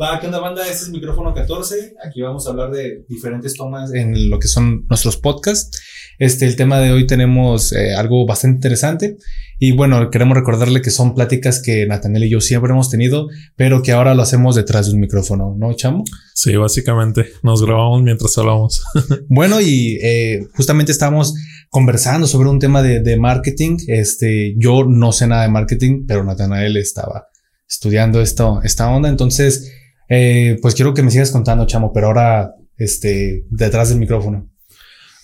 Va, ¿qué onda banda? Este es micrófono 14. Aquí vamos a hablar de diferentes tomas en lo que son nuestros podcasts. Este, el tema de hoy tenemos eh, algo bastante interesante y bueno, queremos recordarle que son pláticas que Nathaniel y yo siempre hemos tenido, pero que ahora lo hacemos detrás de un micrófono, ¿no, chamo? Sí, básicamente nos grabamos mientras hablamos. bueno, y eh, justamente estábamos conversando sobre un tema de, de marketing. Este, yo no sé nada de marketing, pero Nathaniel estaba estudiando esto, esta onda. Entonces, eh, pues quiero que me sigas contando, chamo, pero ahora, este, detrás del micrófono.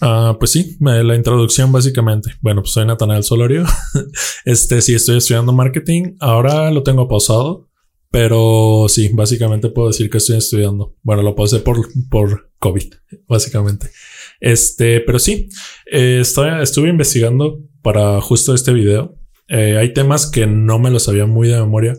Ah, pues sí, la introducción básicamente. Bueno, pues soy Natanael Solorio. este, sí, estoy estudiando marketing. Ahora lo tengo pausado, pero sí, básicamente puedo decir que estoy estudiando. Bueno, lo pausé por, por COVID, básicamente. Este, pero sí, eh, estoy, estuve investigando para justo este video. Eh, hay temas que no me los sabía muy de memoria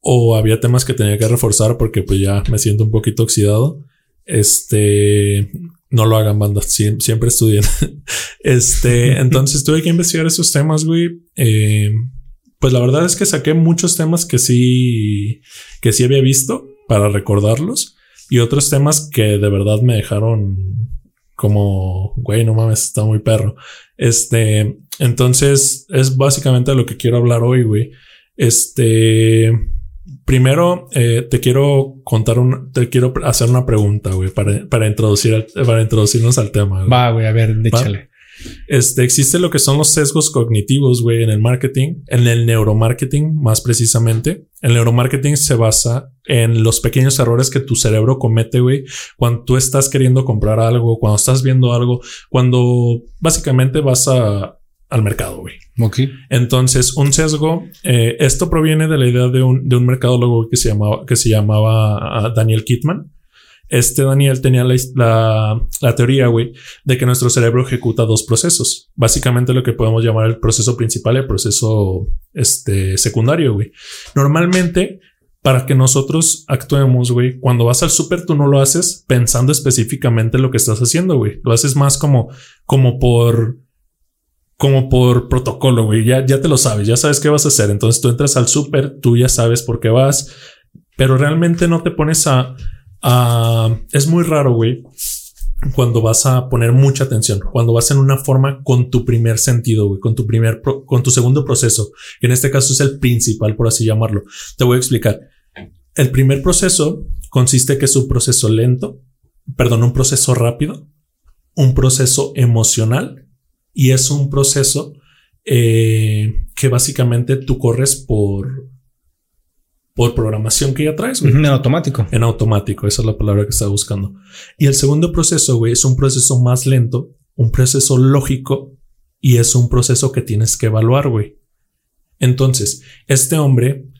o había temas que tenía que reforzar porque pues ya me siento un poquito oxidado. Este, no lo hagan banda, siempre estudien. este, entonces tuve que investigar esos temas, güey. Eh, pues la verdad es que saqué muchos temas que sí, que sí había visto para recordarlos y otros temas que de verdad me dejaron como, güey, no mames, está muy perro. Este, entonces es básicamente lo que quiero hablar hoy, güey. Este, Primero, eh, te quiero contar un, te quiero hacer una pregunta, güey, para, para introducir, para introducirnos al tema. Va, güey, a ver, échale. Este, existe lo que son los sesgos cognitivos, güey, en el marketing, en el neuromarketing más precisamente. El neuromarketing se basa en los pequeños errores que tu cerebro comete, güey, cuando tú estás queriendo comprar algo, cuando estás viendo algo, cuando básicamente vas a, al mercado, güey. Ok. Entonces, un sesgo, eh, esto proviene de la idea de un, de un mercadólogo que se llamaba, que se llamaba ah, Daniel Kittman. Este Daniel tenía la, la, teoría, güey, de que nuestro cerebro ejecuta dos procesos. Básicamente lo que podemos llamar el proceso principal y el proceso este, secundario, güey. Normalmente, para que nosotros actuemos, güey, cuando vas al súper, tú no lo haces pensando específicamente en lo que estás haciendo, güey. Lo haces más como, como por como por protocolo, güey. Ya, ya te lo sabes, ya sabes qué vas a hacer. Entonces tú entras al súper, tú ya sabes por qué vas, pero realmente no te pones a, a... Es muy raro, güey, cuando vas a poner mucha atención, cuando vas en una forma con tu primer sentido, güey, con tu primer, con tu segundo proceso, que en este caso es el principal, por así llamarlo. Te voy a explicar. El primer proceso consiste que es un proceso lento, perdón, un proceso rápido, un proceso emocional y es un proceso eh, que básicamente tú corres por, por programación que ya traes. En automático. En automático, esa es la palabra que estaba buscando. Y el segundo proceso, güey, es un proceso más lento, un proceso lógico y es un proceso que tienes que evaluar, güey. Entonces, este hombre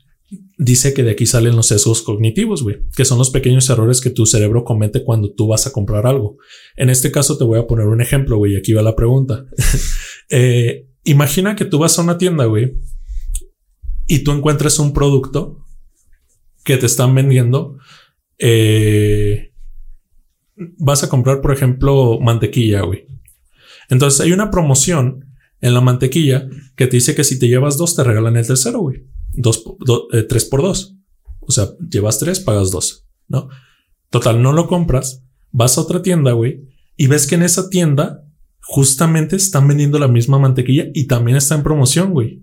dice que de aquí salen los sesgos cognitivos, güey, que son los pequeños errores que tu cerebro comete cuando tú vas a comprar algo. En este caso te voy a poner un ejemplo, güey, aquí va la pregunta. Eh, imagina que tú vas a una tienda, güey, y tú encuentras un producto que te están vendiendo. Eh, vas a comprar, por ejemplo, mantequilla, güey. Entonces hay una promoción en la mantequilla que te dice que si te llevas dos te regalan el tercero, güey dos, eh, tres por dos. O sea, llevas tres, pagas dos, ¿no? Total, no lo compras, vas a otra tienda, güey, y ves que en esa tienda justamente están vendiendo la misma mantequilla y también está en promoción, güey.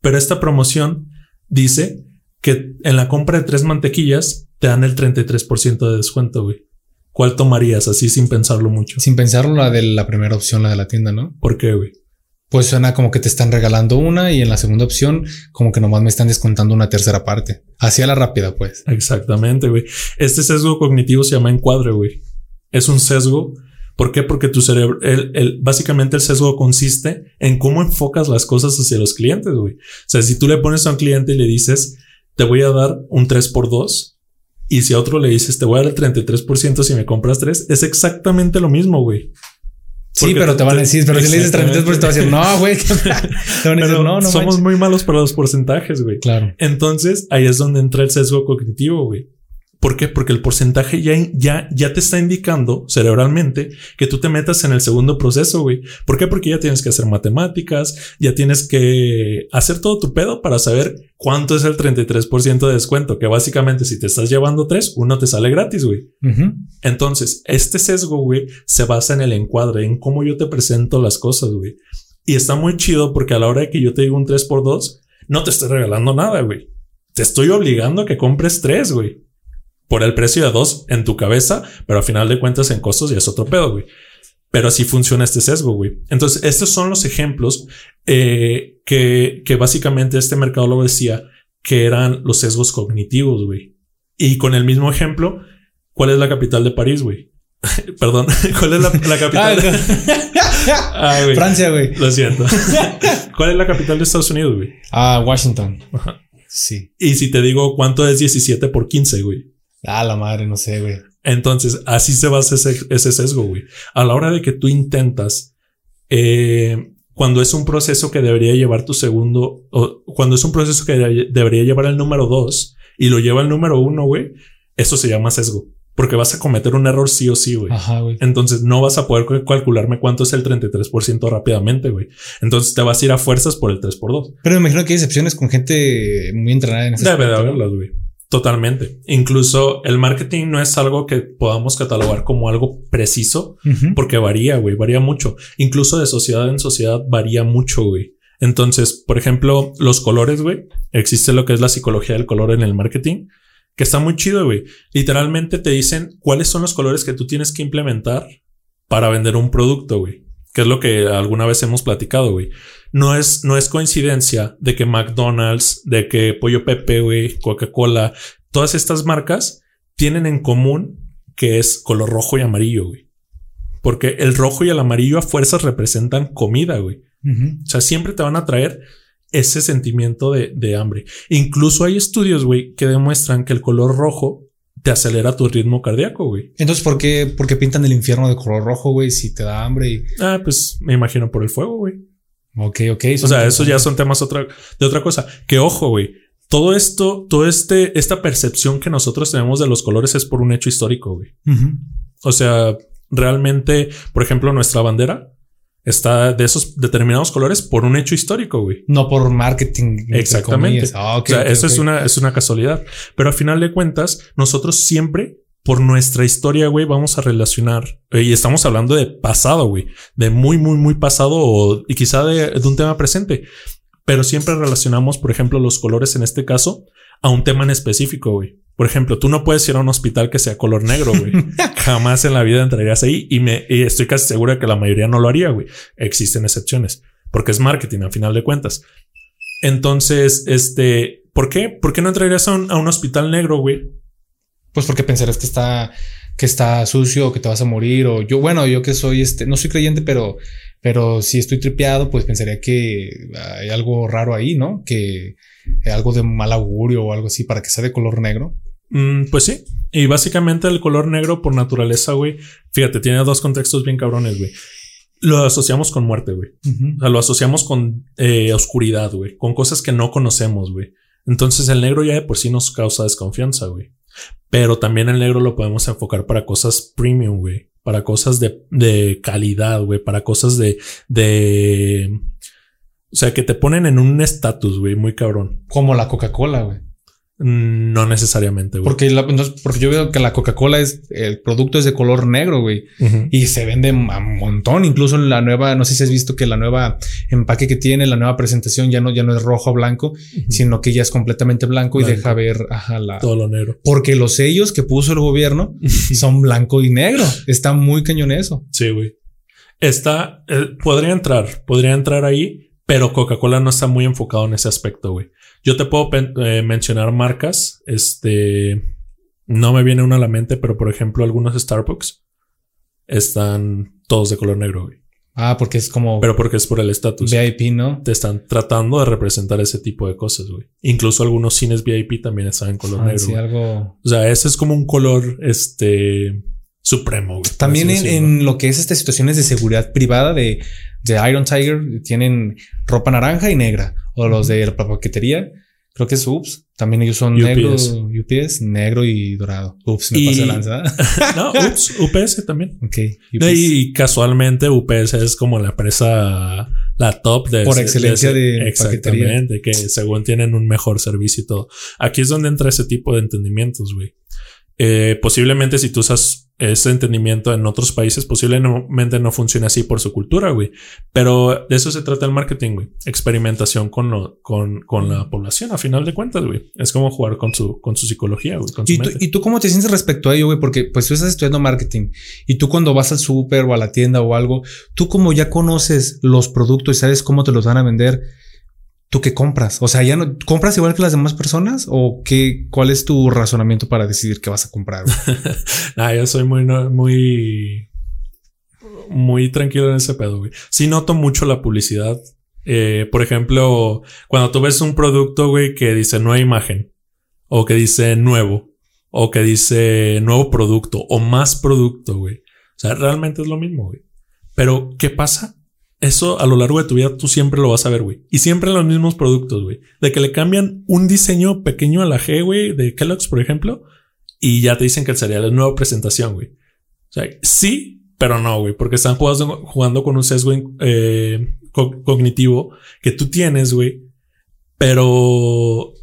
Pero esta promoción dice que en la compra de tres mantequillas te dan el 33% de descuento, güey. ¿Cuál tomarías así sin pensarlo mucho? Sin pensarlo, la de la primera opción, la de la tienda, ¿no? ¿Por qué, güey? Pues suena como que te están regalando una y en la segunda opción como que nomás me están descontando una tercera parte. Hacia la rápida, pues. Exactamente, güey. Este sesgo cognitivo se llama encuadre, güey. Es un sesgo. ¿Por qué? Porque tu cerebro, el, básicamente el sesgo consiste en cómo enfocas las cosas hacia los clientes, güey. O sea, si tú le pones a un cliente y le dices, te voy a dar un 3 por 2 y si a otro le dices, te voy a dar el 33% si me compras 3, es exactamente lo mismo, güey. Sí, pero te van a decir, pero si le dices 33%, te va a decir, no, güey. Te van a decir, no, no. Somos muy malos para los porcentajes, güey. Claro. Entonces ahí es donde entra el sesgo cognitivo, güey. ¿Por qué? Porque el porcentaje ya, ya, ya te está indicando cerebralmente que tú te metas en el segundo proceso, güey. ¿Por qué? Porque ya tienes que hacer matemáticas, ya tienes que hacer todo tu pedo para saber cuánto es el 33% de descuento, que básicamente si te estás llevando tres, uno te sale gratis, güey. Entonces, este sesgo, güey, se basa en el encuadre, en cómo yo te presento las cosas, güey. Y está muy chido porque a la hora de que yo te digo un 3x2, no te estoy regalando nada, güey. Te estoy obligando a que compres tres, güey por el precio de dos en tu cabeza, pero a final de cuentas en costos ya es otro pedo, güey. Pero así funciona este sesgo, güey. Entonces, estos son los ejemplos eh, que, que básicamente este mercadólogo decía que eran los sesgos cognitivos, güey. Y con el mismo ejemplo, ¿cuál es la capital de París, güey? Perdón, ¿cuál es la, capital? ah, güey. Francia, güey. Lo siento. ¿Cuál es la capital de Estados Unidos, güey? Ah, Washington. Ajá. Sí. Y si te digo cuánto es 17 por 15, güey. Ah, la madre, no sé, güey. Entonces, así se basa ese, ese sesgo, güey. A la hora de que tú intentas, eh, cuando es un proceso que debería llevar tu segundo, o cuando es un proceso que debería llevar el número dos y lo lleva el número uno, güey, eso se llama sesgo. Porque vas a cometer un error sí o sí, güey. Ajá, güey. Entonces no vas a poder calcularme cuánto es el 33% rápidamente, güey. Entonces te vas a ir a fuerzas por el 3 por 2. Pero me imagino que hay excepciones con gente muy entrenada en ese Debe de haberlas, güey. Totalmente. Incluso el marketing no es algo que podamos catalogar como algo preciso, porque varía, güey, varía mucho. Incluso de sociedad en sociedad varía mucho, güey. Entonces, por ejemplo, los colores, güey. Existe lo que es la psicología del color en el marketing, que está muy chido, güey. Literalmente te dicen cuáles son los colores que tú tienes que implementar para vender un producto, güey. Que es lo que alguna vez hemos platicado, güey no es, no es coincidencia de que McDonald's, de que Pollo Pepe, güey, Coca-Cola, todas estas marcas tienen en común que es color rojo y amarillo, güey. Porque el rojo y el amarillo a fuerzas representan comida, güey. O sea, siempre te van a traer ese sentimiento de, de hambre. Incluso hay estudios, güey, que demuestran que el color rojo te acelera tu ritmo cardíaco, güey. Entonces, ¿por qué, por qué pintan el infierno de color rojo, güey? Si te da hambre y... Ah, pues me imagino por el fuego, güey. Ok, ok. O sea, eso ya son temas otra, de otra cosa. Que ojo, güey. Todo esto, todo este, esta percepción que nosotros tenemos de los colores es por un hecho histórico, güey. O sea, realmente, por ejemplo, nuestra bandera está de esos determinados colores por un hecho histórico, güey. No por marketing. Exactamente. Ah, o sea, eso es una, es una casualidad. Pero al final de cuentas, nosotros siempre por nuestra historia, güey, vamos a relacionar, eh, y estamos hablando de pasado, güey, de muy, muy, muy pasado o, y quizá de, de, un tema presente, pero siempre relacionamos, por ejemplo, los colores en este caso a un tema en específico, güey. Por ejemplo, tú no puedes ir a un hospital que sea color negro, güey. Jamás en la vida entrarías ahí y me y estoy casi seguro de que la mayoría no lo haría, güey. Existen excepciones porque es marketing al final de cuentas. Entonces, este, ¿por qué? ¿Por qué no entrarías a un, a un hospital negro, güey? Pues porque pensarás que está, que está sucio o que te vas a morir. O yo, bueno, yo que soy este, no soy creyente, pero, pero si estoy tripeado, pues pensaría que hay algo raro ahí, ¿no? Que algo de mal augurio o algo así para que sea de color negro. Mm, pues sí. Y básicamente el color negro por naturaleza, güey. Fíjate, tiene dos contextos bien cabrones, güey. Lo asociamos con muerte, güey. O sea, lo asociamos con eh, oscuridad, güey. Con cosas que no conocemos, güey. Entonces el negro ya de por sí nos causa desconfianza, güey. Pero también el negro lo podemos enfocar para cosas premium, güey. Para cosas de, de calidad, güey. Para cosas de, de... O sea, que te ponen en un estatus, güey, muy cabrón. Como la Coca-Cola, güey. No necesariamente, güey. Porque, porque yo veo que la Coca-Cola es el producto es de color negro, güey. Y se vende a montón. Incluso la nueva, no sé si has visto que la nueva empaque que tiene, la nueva presentación ya no, ya no es rojo o blanco, sino que ya es completamente blanco, y deja ver la, todo lo negro. Porque los sellos que puso el gobierno son blanco y negro. Está muy cañón eso. Sí, güey. Está, eh, podría entrar, podría entrar ahí, pero Coca-Cola no está muy enfocado en ese aspecto, güey. Yo te puedo eh, mencionar marcas. Este no me viene una a la mente, pero por ejemplo, algunos Starbucks están todos de color negro, güey. Ah, porque es como. Pero porque es por el estatus. VIP, ¿no? Te están tratando de representar ese tipo de cosas, güey. Incluso algunos cines VIP también están en color ah, negro. Sí, algo. O sea, ese es como un color, este, supremo. Güey, también en, en, lo que es estas situaciones de seguridad privada de, de Iron Tiger tienen ropa naranja y negra o los de la paquetería Creo que es UPS. También ellos son UPS. negro, UPS, negro y dorado. Ups, me Y- pasé lanza. no, ups, UPS también. ok. UPS. y casualmente UPS es como la empresa, la top de Por excelencia de exactamente, que según tienen un mejor servicio y todo. Aquí es donde entra ese tipo de entendimientos, güey. Eh, posiblemente si tú usas ese entendimiento en otros países, posiblemente no funcione así por su cultura, güey. Pero de eso se trata el marketing, güey. Experimentación con, lo, con, con la población, a final de cuentas, güey. Es como jugar con su, con su psicología, güey. Con su ¿Y tú, mente. ¿Y tú cómo te sientes respecto a ello, güey? Porque pues tú estás estudiando marketing y tú cuando vas al súper o a la tienda o algo, tú como ya conoces los productos y sabes cómo te los van a vender, ¿tú qué compras? O sea, ¿ya no compras igual que las demás personas o qué, cuál es tu razonamiento para decidir qué vas a comprar? güey? Ah, yo soy muy, muy, muy tranquilo en ese pedo, güey. Sí noto mucho la publicidad. Eh, por ejemplo, cuando tú ves un producto, güey, que dice nueva imagen, o que dice nuevo, o que dice nuevo producto, o más producto, güey. O sea, realmente es lo mismo, güey. Pero, ¿qué pasa? Eso a lo largo de tu vida tú siempre lo vas a ver, güey. Y siempre los mismos productos, güey. De que le cambian un diseño pequeño a la G, güey, de Kellogg's, por ejemplo, y ya te dicen que el cereal es nueva presentación, güey. O sea, sí, pero no, güey, porque están jugando, jugando con un sesgo eh, co- cognitivo que tú tienes, güey. Pero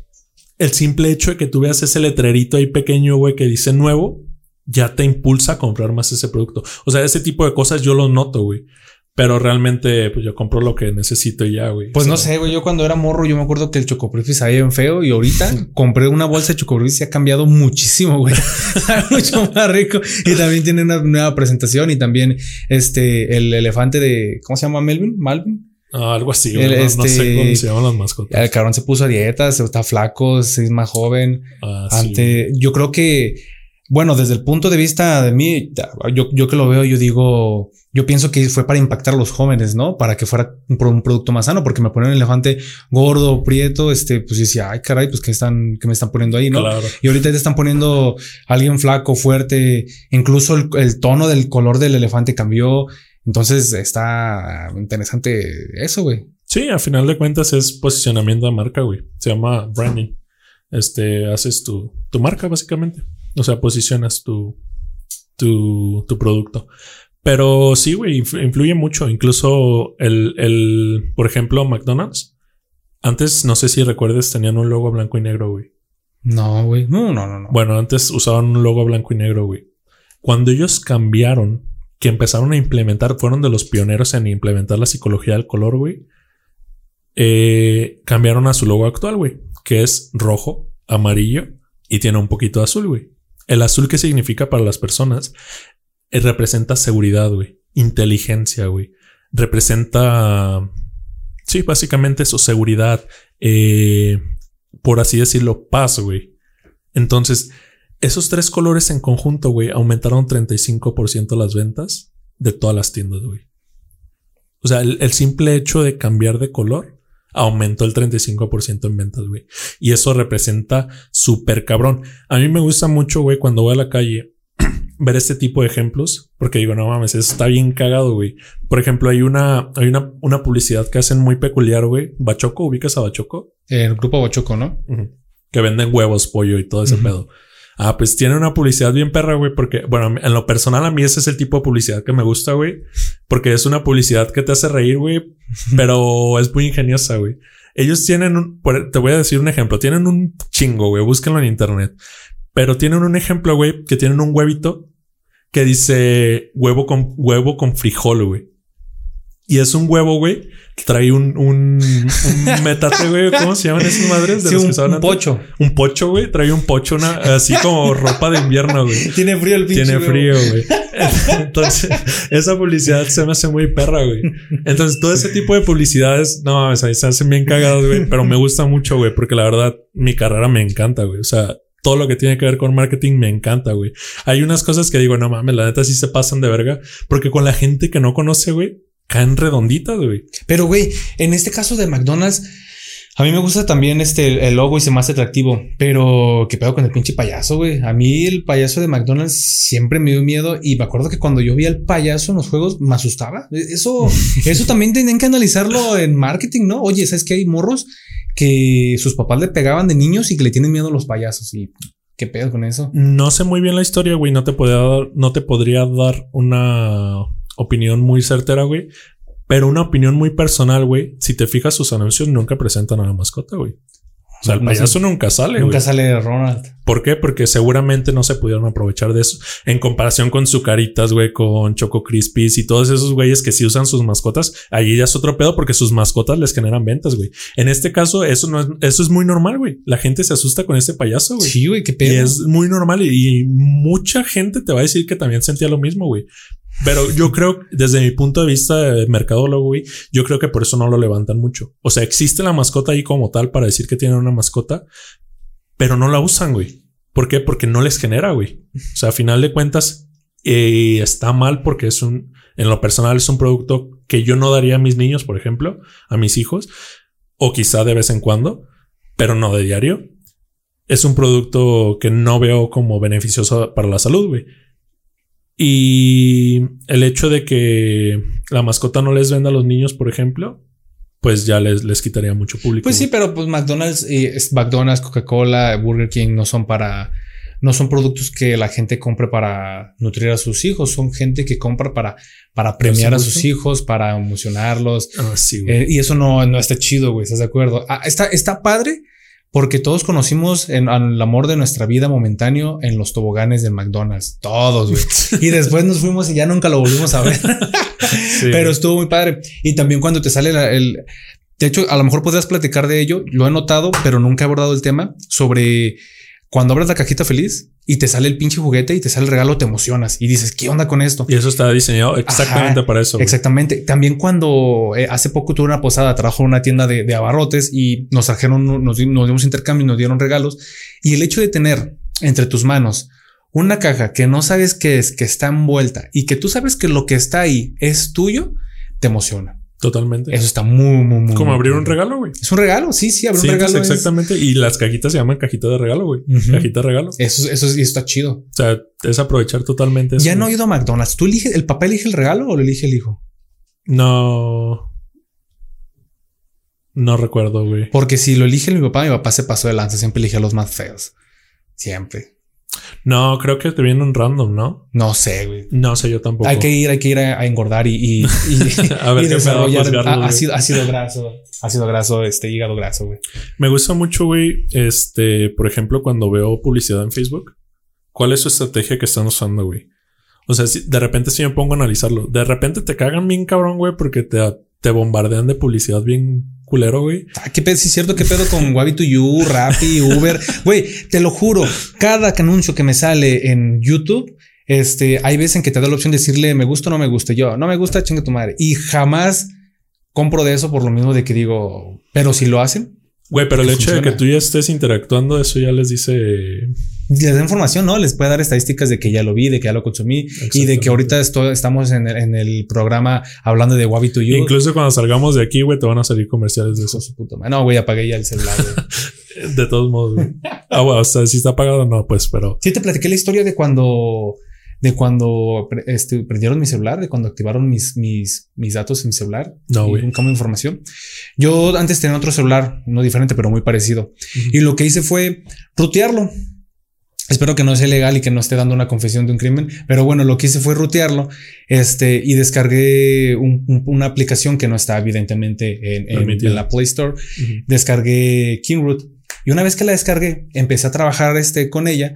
el simple hecho de que tú veas ese letrerito ahí pequeño, güey, que dice nuevo, ya te impulsa a comprar más ese producto. O sea, ese tipo de cosas yo lo noto, güey. Pero realmente, pues yo compro lo que necesito y ya, güey. Pues O no sé, güey. Yo cuando era morro, yo me acuerdo que el chocoprifis sabía bien feo y ahorita compré una bolsa de chocoprifis y ha cambiado muchísimo, güey. Mucho más rico y también tiene una nueva presentación y también este el elefante de ¿cómo se llama Melvin? Malvin. ah, algo así, El. No, no sé este, cómo se llaman las mascotas. El cabrón se puso a dieta, se está flaco, se es más joven. Ah, sí, yo creo que, bueno, desde el punto de vista de mí, yo, yo que lo veo, yo digo, yo pienso que fue para impactar a los jóvenes, ¿no? Para que fuera un, un producto más sano, porque me ponen un elefante gordo, prieto, este, pues decía, ay, caray, pues que están, que me están poniendo ahí, ¿no? Claro. Y ahorita te están poniendo a alguien flaco, fuerte, incluso el, el tono del color del elefante cambió. Entonces está interesante eso, güey. Sí, a final de cuentas es posicionamiento de marca, güey. Se llama branding. Este, haces tu, tu marca, básicamente. O sea, posicionas tu, tu, tu producto. Pero sí, güey, influ- influye mucho. Incluso el, el, por ejemplo, McDonald's. Antes, no sé si recuerdes, tenían un logo blanco y negro, güey. No, güey. No, no, no, no. Bueno, antes usaban un logo blanco y negro, güey. Cuando ellos cambiaron, que empezaron a implementar, fueron de los pioneros en implementar la psicología del color, güey. eh, cambiaron a su logo actual, güey, que es rojo, amarillo y tiene un poquito de azul, güey. El azul que significa para las personas eh, representa seguridad, güey, inteligencia, güey. Representa, sí, básicamente su seguridad, eh, por así decirlo, paz, güey. Entonces, esos tres colores en conjunto, güey, aumentaron 35% las ventas de todas las tiendas, güey. O sea, el simple hecho de cambiar de color aumentó el 35% en ventas, güey. Y eso representa súper cabrón. A mí me gusta mucho, güey, cuando voy a la calle ver este tipo de ejemplos, porque digo, no mames, eso está bien cagado, güey. Por ejemplo, hay una, hay una, una publicidad que hacen muy peculiar, güey. Bachoco, ¿ubicas a Bachoco? El grupo Bochoco, ¿no? Que venden huevos, pollo y todo ese pedo. Ah, pues tiene una publicidad bien perra, güey, porque, bueno, en lo personal a mí ese es el tipo de publicidad que me gusta, güey, porque es una publicidad que te hace reír, güey, pero es muy ingeniosa, güey. Ellos tienen un, te voy a decir un ejemplo, tienen un chingo, güey, búsquenlo en internet, pero tienen un ejemplo, güey, que tienen un huevito que dice huevo con, huevo con frijol, güey. Y es un huevo, güey. Trae un, un, un metate, güey. ¿Cómo se llaman esas madres? De Sí, los que un, pocho. Un pocho, güey. Trae un pocho, una, así como ropa de invierno, güey. Tiene frío el pinche. Tiene frío, güey. Entonces, esa publicidad se me hace muy perra, güey. Entonces, todo ese tipo de publicidades, no mames, ahí se hacen bien cagados, güey. Pero me gusta mucho, güey, porque la verdad, mi carrera me encanta, güey. O sea, todo lo que tiene que ver con marketing me encanta, güey. Hay unas cosas que digo, no mames, la neta sí se pasan de verga, porque con la gente que no conoce, güey, caen redonditas, güey. Pero, güey, en este caso de McDonald's, a mí me gusta también este el logo y se me hace atractivo, pero qué pedo con el pinche payaso, güey. A mí el payaso de McDonald's siempre me dio miedo y me acuerdo que cuando yo vi al payaso en los juegos me asustaba. Eso, eso también tienen que analizarlo en marketing, ¿no? Oye, ¿sabes que hay morros que sus papás le pegaban de niños y que le tienen miedo a los payasos. Y qué pedo con eso. No sé muy bien la historia, güey. No te podría dar, no te podría dar una opinión muy certera, güey. Pero una opinión muy personal, güey. Si te fijas, sus anuncios nunca presentan a la mascota, güey. O sea, el payaso nunca sale. Nunca sale Ronald. ¿Por qué? Porque seguramente no se pudieron aprovechar de eso. En comparación con Zucaritas, güey, con Choco Crispies y todos esos güeyes que sí usan sus mascotas, allí ya es otro pedo porque sus mascotas les generan ventas, güey. En este caso, eso no es, eso es muy normal, güey. La gente se asusta con este payaso, güey. Sí, güey, qué Y pedo. es muy normal y, y mucha gente te va a decir que también sentía lo mismo, güey. Pero yo creo, desde mi punto de vista de mercadólogo, güey, yo creo que por eso no lo levantan mucho. O sea, existe la mascota ahí como tal para decir que tienen una mascota, pero no la usan, güey. ¿Por qué? Porque no les genera, güey. O sea, a final de cuentas, eh, está mal porque es un, en lo personal es un producto que yo no daría a mis niños, por ejemplo, a mis hijos, o quizá de vez en cuando, pero no de diario. Es un producto que no veo como beneficioso para la salud, güey. Y el hecho de que la mascota no les venda a los niños, por ejemplo, pues ya les, les quitaría mucho público. Pues sí, pero pues McDonald's, y es- McDonald's, Coca-Cola, Burger King no son para, no son productos que la gente compre para nutrir a sus hijos, son gente que compra para, para premiar a sus hijos, para emocionarlos. Ah, sí, güey. Eh, y eso no, no está chido, güey, ¿estás de acuerdo? Ah, está, está padre porque todos conocimos en, al amor de nuestra vida momentáneo en los toboganes del McDonald's, todos, güey. y después nos fuimos y ya nunca lo volvimos a ver. Sí. Pero estuvo muy padre. Y también cuando te sale la- el... De hecho, a lo mejor podrías platicar de ello. Lo he notado, pero nunca he abordado el tema sobre cuando abres la cajita feliz y te sale el pinche juguete y te sale el regalo, te emocionas y dices, ¿qué onda con esto? Y eso está diseñado exactamente Ajá, para eso. güey. Exactamente. También cuando eh, hace poco tuve una posada, trabajo en una tienda de, de abarrotes y nos trajeron, nos, nos dimos intercambio y nos dieron regalos. Y el hecho de tener entre tus manos una caja que no sabes qué es, que está envuelta y que tú sabes que lo que está ahí es tuyo, te emociona. Totalmente. Eso está muy, muy, muy. como abrir un regalo, güey. Es un regalo. Sí, sí, abrir Sí, un regalo. es- exactamente. Y las cajitas se llaman cajita de regalo, güey. Cajita de regalo. Eso, eso sí está chido. O sea, es aprovechar totalmente eso. Ya no he ido a McDonald's. ¿Tú eliges, el papá elige el regalo o lo elige el hijo? No. No recuerdo, güey. Porque si lo elige mi papá, mi papá se pasó de lanza. Siempre elige a los más feos. Siempre. No, creo que te viene un random, ¿no? No sé, güey. No sé, yo tampoco. Hay que ir, hay que ir a, a engordar y, y, y- A ver y qué desarrollar güey. ácido, ácido graso, ácido graso, este hígado graso, güey. Me gusta mucho, güey. Este, por ejemplo, cuando veo publicidad en Facebook, ¿cuál es su estrategia que están usando, güey? O sea, si de repente sí me pongo a analizarlo. De repente te cagan bien cabrón, güey, porque te, te bombardean de publicidad bien culero, güey. Ah, qué pedo, sí es cierto, qué pedo con Wabi to You, Rappi, Uber. Güey, te lo juro, cada anuncio que me sale en YouTube, este, hay veces en que te da la opción de decirle me gusta o no me gusta. Yo, no me gusta, chinga tu madre. Y jamás compro de eso por lo mismo de que digo, pero si lo hacen, Güey, pero el hecho de que tú ya estés interactuando, eso ya les dice. Les da información, ¿no? Les puede dar estadísticas de que ya lo vi, de que ya lo consumí y de que ahorita esto- estamos en el, en el programa hablando de Wabi to You. Incluso cuando salgamos de aquí, güey, te van a salir comerciales de Hijo eso. de su puta madre. No, güey, apagué ya el celular. De todos modos, güey. Ah, bueno, o sea, si está apagado, no, pues, pero. Sí, te platiqué la historia de cuando, de cuando este, prendieron mi celular, de cuando activaron mis, mis, mis datos en mi celular. No, güey. Un cambio de información. Yo antes tenía otro celular, no diferente, pero muy parecido. Y lo que hice fue rutearlo. Espero que no sea ilegal y que no esté dando una confesión de un crimen, pero bueno, lo que hice fue rutearlo este, y descargué un- un- una aplicación que no está evidentemente en, en- Permitida. en la Play Store. Descargué Kingroot y una vez que la descargué, empecé a trabajar este, con ella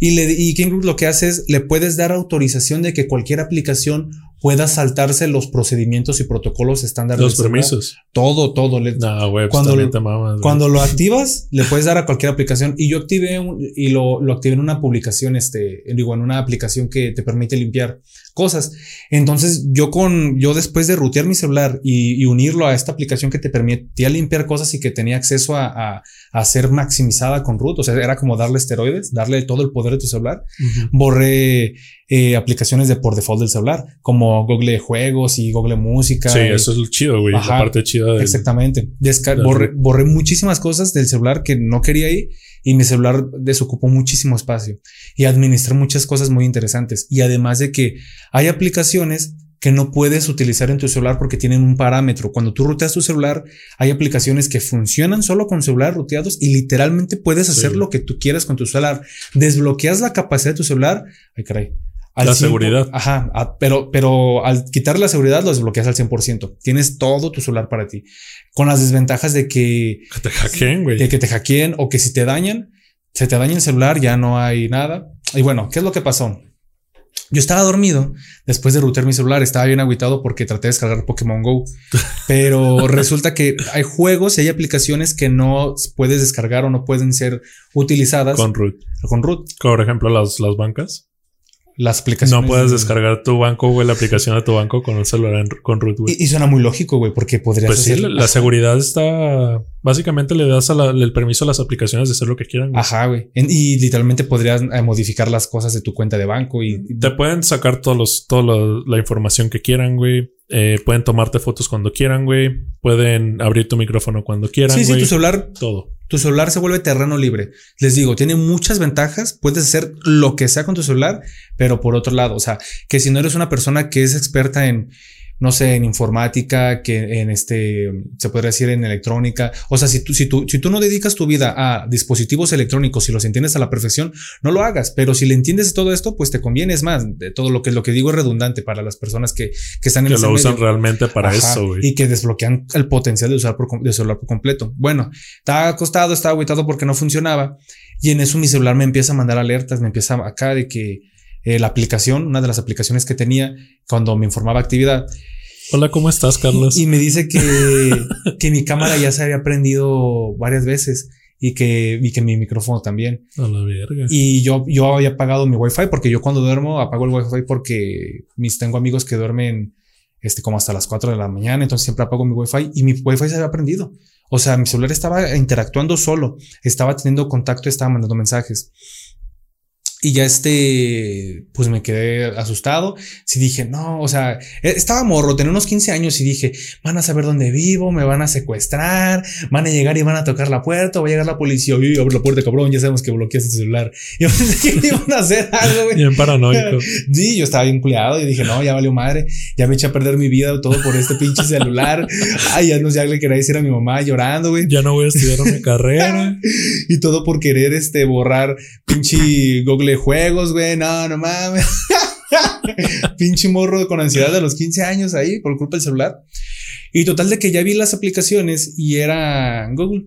y, le, y Kingroot lo que hace es le puedes dar autorización de que cualquier aplicación pueda saltarse los procedimientos y protocolos estándar Los permisos. Todo, todo. No, güey, pues Cuando lo- mamas. cuando lo activas, le puedes dar a cualquier aplicación. Y yo activé un- y lo, lo activé en una publicación, este, digo, en una aplicación que te permite limpiar cosas. Entonces, yo con, yo después de rutear mi celular y, y unirlo a esta aplicación que te permitía limpiar cosas y que tenía acceso a, a, a ser maximizada con root, o sea, era como darle esteroides, darle todo el poder de tu celular. Borré eh, aplicaciones de por default del celular, como Google Juegos y Google Música. Sí, y- eso es lo chido, güey. La parte chida del. Exactamente. Desca- del borré, borré muchísimas cosas del celular que no quería ahí y mi celular desocupó muchísimo espacio y administré muchas cosas muy interesantes. Y además de que hay aplicaciones que no puedes utilizar en tu celular porque tienen un parámetro. Cuando tú ruteas tu celular, hay aplicaciones que funcionan solo con celular ruteados y literalmente puedes hacer lo que tú quieras con tu celular. Desbloqueas la capacidad de tu celular. Ay, caray. La seguridad. Ajá, pero, pero al quitar la seguridad lo desbloqueas al 100%. Tienes todo tu celular para ti. Con las desventajas de que... Que te hackeen, güey. De que te hackeen o que si te dañan, se te daña el celular, ya no hay nada. Y bueno, ¿qué es lo que pasó? Yo estaba dormido después de router mi celular, estaba bien aguitado porque traté de descargar Pokémon Go, pero resulta que hay juegos y hay aplicaciones que no puedes descargar o no pueden ser utilizadas con root. Con root. Por ejemplo, las, las bancas las aplicaciones. No puedes descargar tu banco, güey, la aplicación de tu banco con un celular con root, güey. Y, suena muy lógico, güey, porque podrías pues Sí, la, seguridad está... Básicamente le das el permiso a las aplicaciones de hacer lo que quieran. Ajá, güey. Y literalmente podrías eh, modificar las cosas de tu cuenta de banco y... Te pueden sacar todos los, toda la información que quieran, güey. Eh, pueden tomarte fotos cuando quieran, güey. Pueden abrir tu micrófono cuando quieran. Sí, sí, tu celular. Todo. Tu celular se vuelve terreno libre. Les digo, tiene muchas ventajas. Puedes hacer lo que sea con tu celular, pero por otro lado, o sea, que si no eres una persona que es experta en no sé, en informática, que en este, se podría decir en electrónica. O sea, si tú, si tú, si tú no dedicas tu vida a dispositivos electrónicos y los entiendes a la perfección, no lo hagas. Pero si le entiendes todo esto, pues te conviene. Es más, de todo lo que, lo que digo es redundante para las personas que, que están en Que lo usan realmente para eso, Y que desbloquean el potencial de usar por, de celular por completo. Bueno, estaba acostado, estaba aguitado porque no funcionaba. Y en eso mi celular me empieza a mandar alertas, me empieza acá de que eh, la aplicación, una de las aplicaciones que tenía cuando me informaba actividad. Hola, ¿cómo estás, Carlos? Y, me dice que, que mi cámara ya se había prendido varias veces y que, y que mi micrófono también. A la verga. Y yo, yo había apagado mi wifi porque yo cuando duermo apago el wifi porque mis, tengo amigos que duermen este, como hasta las 4 de la mañana, entonces siempre apago mi wifi y mi wifi se había prendido. O sea, mi celular estaba interactuando solo, estaba teniendo contacto, estaba mandando mensajes. Y ya este, pues me quedé asustado. Sí dije, no, o sea, e, estaba morro, tenía unos 15 años y dije, van a saber dónde vivo, me van a secuestrar, van a llegar y van a tocar la puerta, va a llegar la policía, y abre la puerta, cabrón, ya sabemos que bloqueaste el celular. Y yo pensé que iban a hacer algo, güey. Bien paranoico. Sí, yo estaba bien cuidado y dije, no, ya valió madre, ya me eché a perder mi vida todo por este pinche celular. Ay, ya no sé, le quería decir a mi mamá llorando, güey. Ya no voy a estudiar mi carrera. y todo por querer, este, borrar pinche Google juegos, güey. No, no mames. Pinche morro con ansiedad de los 15 años ahí por culpa del celular. Y total de que ya vi las aplicaciones y era Google.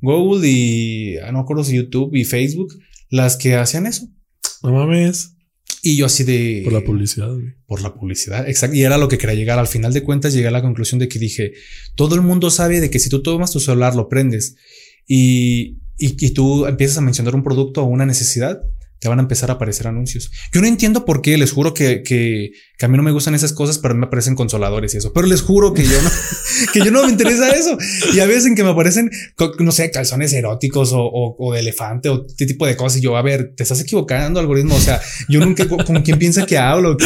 Google y ah, no acuerdo si YouTube y Facebook las que hacían eso. No mames. Y yo así de... Por la publicidad. Por la publicidad, exacto. Y era lo que quería llegar. Al final de cuentas llegué a la conclusión de que dije, todo el mundo sabe de que si tú tomas tu celular, lo prendes y, y, y tú empiezas a mencionar un producto o una necesidad, te van a empezar a aparecer anuncios. Yo no entiendo por qué, les juro que, que, que, a mí no me gustan esas cosas, pero me aparecen consoladores y eso. Pero les juro que yo no, que yo no me interesa eso. Y a veces en que me aparecen, no sé, calzones eróticos o, o, de elefante o este tipo de cosas. Y yo, a ver, te estás equivocando, algoritmo. O sea, yo nunca, con quién piensa que hablo,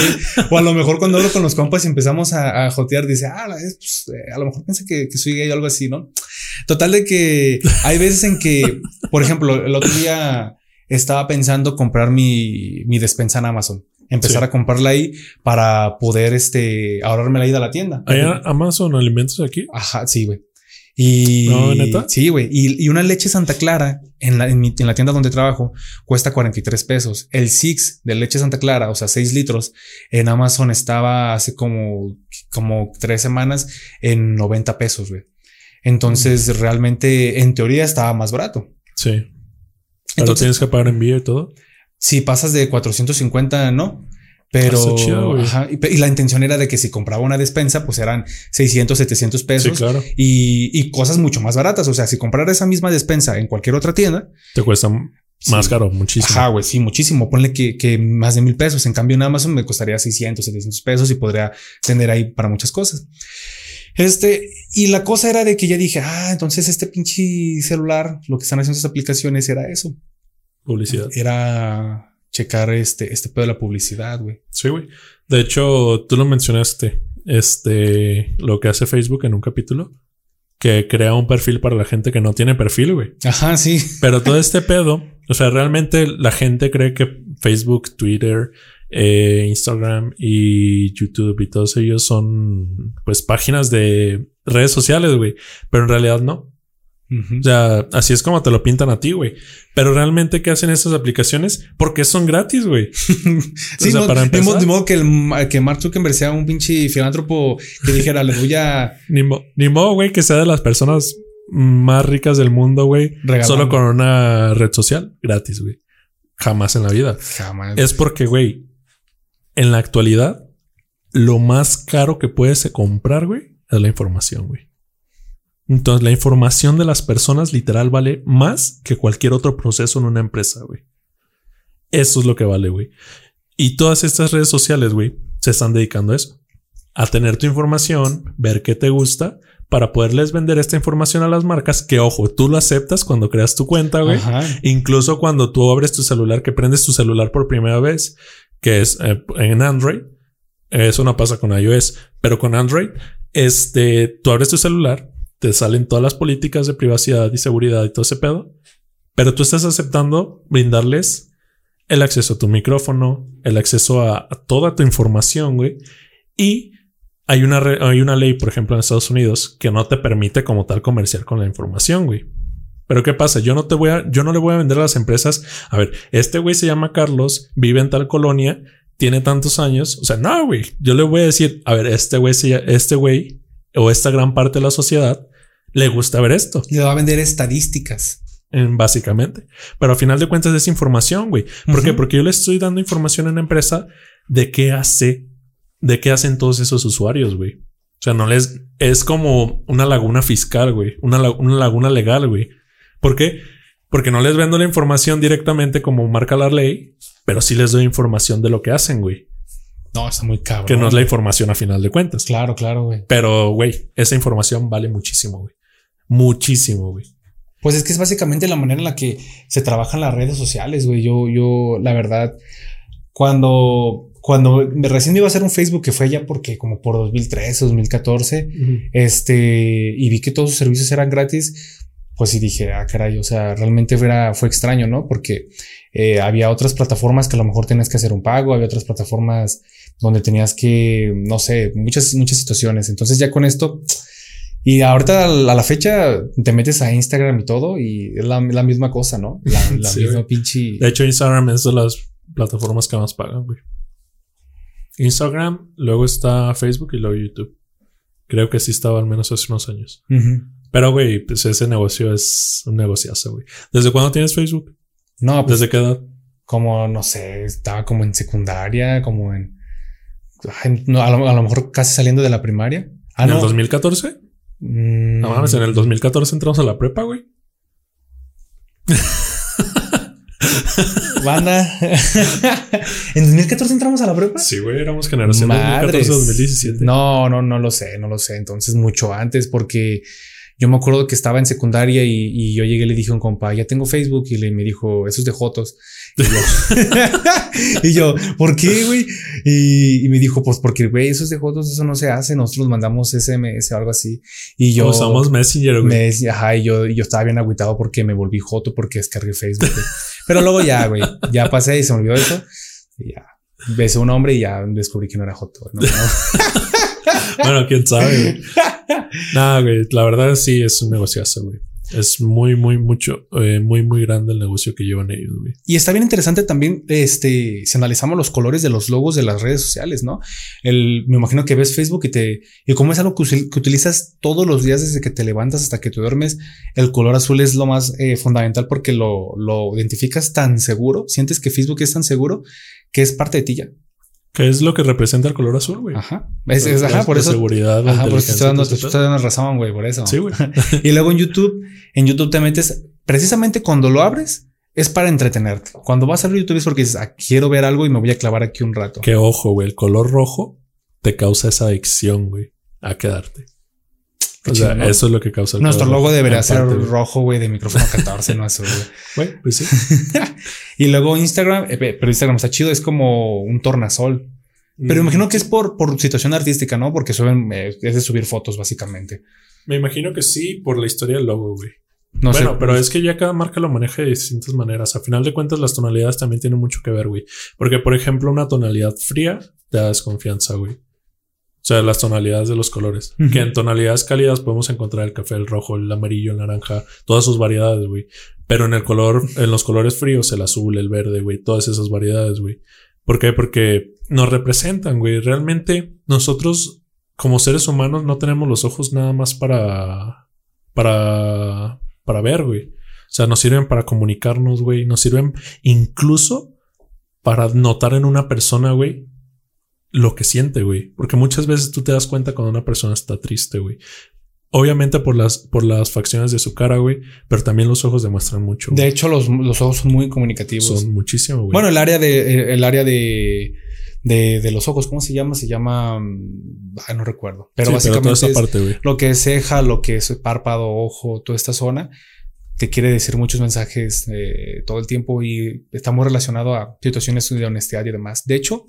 o a lo mejor cuando hablo con los compas y empezamos a, a jotear, dice, ah, pues, eh, a lo mejor piensa que, que soy gay o algo así, ¿no? Total de que hay veces en que, por ejemplo, el otro día, estaba pensando comprar mi, mi despensa en Amazon. Empezar a comprarla ahí para poder este, ahorrarme la ida a la tienda. ¿Hay Amazon alimentos aquí? Ajá, sí, güey. Y ¿No, neta? sí, güey. Y, y, una leche Santa Clara en la, en, mi, en la tienda donde trabajo cuesta 43 pesos. El Six de leche Santa Clara, o sea, 6 litros, en Amazon estaba hace como, como tres semanas en 90 pesos, güey. Entonces, mm. realmente, en teoría, estaba más barato. Sí. Entonces, tienes que pagar envío y todo. Si pasas de 450, no. Pero, ajá, y, la intención era de que si compraba una despensa, pues eran 600, 700 pesos. Sí, claro. Y, y cosas mucho más baratas. O sea, si comprara esa misma despensa en cualquier otra tienda, te cuesta más caro, muchísimo. Ajá, güey, sí, muchísimo. Ponle que, que más de mil pesos. En cambio, en Amazon me costaría 600, 700 pesos y podría tener ahí para muchas cosas. Este, y la cosa era de que ya dije, ah, entonces este pinche celular, lo que están haciendo esas aplicaciones era eso. Publicidad. Era checar este, este pedo de la publicidad, güey. Sí, güey. De hecho, tú lo mencionaste, este, lo que hace Facebook en un capítulo, que crea un perfil para la gente que no tiene perfil, güey. Ajá, sí. Pero todo este pedo, o sea, realmente la gente cree que Facebook, Twitter, eh, Instagram y YouTube y todos ellos son pues páginas de redes sociales, güey. Pero en realidad no. O sea, así es como te lo pintan a ti, güey. Pero realmente, ¿qué hacen esas aplicaciones? Porque son gratis, güey. sí, no, para empezar. Ni modo que, el, que Mark Zuckerberg sea un pinche filántropo que dijera, le voy a... ni, ni modo, güey, que sea de las personas más ricas del mundo, güey. Solo con una red social gratis, güey. Jamás en la vida. Jamás. Es porque, güey, en la actualidad, lo más caro que puedes comprar, güey, es la información, güey. Entonces, la información de las personas literal vale más que cualquier otro proceso en una empresa, güey. Eso es lo que vale, güey. Y todas estas redes sociales, güey, se están dedicando a eso. A tener tu información, ver qué te gusta, para poderles vender esta información a las marcas, que ojo, tú lo aceptas cuando creas tu cuenta, güey. Incluso cuando tú abres tu celular, que prendes tu celular por primera vez, que es eh, en Android. Eso no pasa con iOS, pero con Android, este, tú abres tu celular, te salen todas las políticas de privacidad y seguridad y todo ese pedo, pero tú estás aceptando brindarles el acceso a tu micrófono, el acceso a, toda tu información, güey. Y hay una, hay una ley, por ejemplo, en Estados Unidos que no te permite como tal comerciar con la información, güey. Pero ¿qué pasa? Yo no te voy a, yo no le voy a vender a las empresas. A ver, este güey se llama Carlos, vive en tal colonia, tiene tantos años. O sea, no, güey. Yo le voy a decir, a ver, este güey, este güey o esta gran parte de la sociedad le gusta ver esto. Le va a vender estadísticas. básicamente. Pero al final de cuentas es información, güey. ¿Por qué? Porque yo le estoy dando información a una empresa de qué hace, de qué hacen todos esos usuarios, güey. O sea, no les es como una laguna fiscal, güey, una, una laguna legal, güey. ¿Por qué? Porque no les vendo la información directamente como marca la ley, pero sí les doy información de lo que hacen, güey. No, está muy cabrón. Que no es la información a final de cuentas. Claro, claro, güey. Pero, güey, esa información vale muchísimo, güey. Muchísimo, güey. Pues es que es básicamente la manera en la que se trabajan las redes sociales, güey. Yo, yo, la verdad, cuando, cuando recién iba a hacer un Facebook, que fue ya porque como por 2013, 2014, este, y vi que todos sus servicios eran gratis, pues sí dije, ah, caray, o sea, realmente era, fue extraño, ¿no? Porque eh, había otras plataformas que a lo mejor tenías que hacer un pago, había otras plataformas donde tenías que, no sé, muchas, muchas situaciones. Entonces ya con esto, y ahorita a la fecha te metes a Instagram y todo y es la, misma cosa, ¿no? La, misma pinche. De hecho, Instagram es de las plataformas que más pagan, güey. Instagram, luego está Facebook y luego YouTube. Creo que sí estaba al menos hace unos años. Pero, güey, pues ese negocio es un negociazo, güey. ¿Desde cuándo tienes Facebook? No, pues, ¿Desde qué edad? Como, no sé, estaba como en secundaria, como en... No, a, lo, mejor casi saliendo de la primaria. Ah, ¿En el 2014? Mm. No mames, en el 2014 entramos a la prepa, güey. Banda. ¿En 2014 entramos a la prepa? Sí, güey, éramos generación 2014-2017. No, no, no lo sé, no lo sé. Entonces, mucho antes, porque yo me acuerdo que estaba en secundaria y, yo llegué y le dije a un compa, ya tengo Facebook y le me dijo, eso es de Jotos. Y yo, ¿por qué, güey? Y, me dijo, pues porque, güey, eso es de Jotos, eso no se hace. Nosotros mandamos SMS o algo así. Y yo. Usamos Messenger, güey. ajá, y yo, yo estaba bien agüitado porque me volví Joto porque descargué Facebook. Pero luego ya, güey, ya pasé y se me olvidó eso. Y ya besé a un hombre y ya descubrí que no era Joto. bueno, quién sabe, Nada, güey. La verdad sí es un negociazo, güey. Es muy, muy, mucho, eh, muy, muy grande el negocio que llevan ellos, güey. Y está bien interesante también, este, si analizamos los colores de los logos de las redes sociales, ¿no? Me imagino que ves Facebook y te, y como es algo que, utilizas todos los días desde que te levantas hasta que te duermes, el color azul es lo más eh, fundamental porque lo, lo identificas tan seguro, sientes que Facebook es tan seguro que es parte de ti ya. ¿Qué es lo que representa el color azul, güey? Ajá. Es, ajá, por eso. Seguridad, ajá, por eso estoy dando, te estoy dando razón, güey, por eso. Sí, güey. y luego en YouTube, en YouTube te metes, precisamente cuando lo abres, es para entretenerte. Cuando vas a abrir YouTube es porque dices, ah, quiero ver algo y me voy a clavar aquí un rato. Qué ojo, güey. El color rojo te causa esa adicción, güey, a quedarte. O sea, eso es lo que causa el Nuestro logo debería ser rojo, güey, de micrófono 14, no azul, güey. pues sí. y luego Instagram, eh, pero Instagram está chido, es como un tornasol. Pero mm. imagino que es por, por situación artística, ¿no? Porque suben, eh, es de subir fotos, básicamente. Me imagino que sí, por la historia del logo, güey. No bueno, sé. pero es que ya cada marca lo maneja de distintas maneras. A final de cuentas, las tonalidades también tienen mucho que ver, güey. Porque, por ejemplo, una tonalidad fría te da desconfianza, güey. O sea, las tonalidades de los colores. Que en tonalidades cálidas podemos encontrar el café, el rojo, el amarillo, el naranja, todas sus variedades, güey. Pero en el color, en los colores fríos, el azul, el verde, güey, todas esas variedades, güey. ¿Por qué? Porque nos representan, güey. Realmente nosotros, como seres humanos, no tenemos los ojos nada más para, para, para ver, güey. O sea, nos sirven para comunicarnos, güey. Nos sirven incluso para notar en una persona, güey, lo que siente, güey. Porque muchas veces tú te das cuenta cuando una persona está triste, güey. Obviamente por las, por las facciones de su cara, güey, pero también los ojos demuestran mucho. De hecho, los, los ojos son muy comunicativos. Son muchísimo, güey. Bueno, el área de, el área de, de, de los ojos, ¿cómo se llama? Se llama, mm, ah, no recuerdo. Pero Sí, básicamente toda esa es parte, güey. lo que es ceja, lo que es párpado, ojo, toda esta zona, te quiere decir muchos mensajes eh, todo el tiempo y está muy relacionado a situaciones de honestidad y demás. De hecho,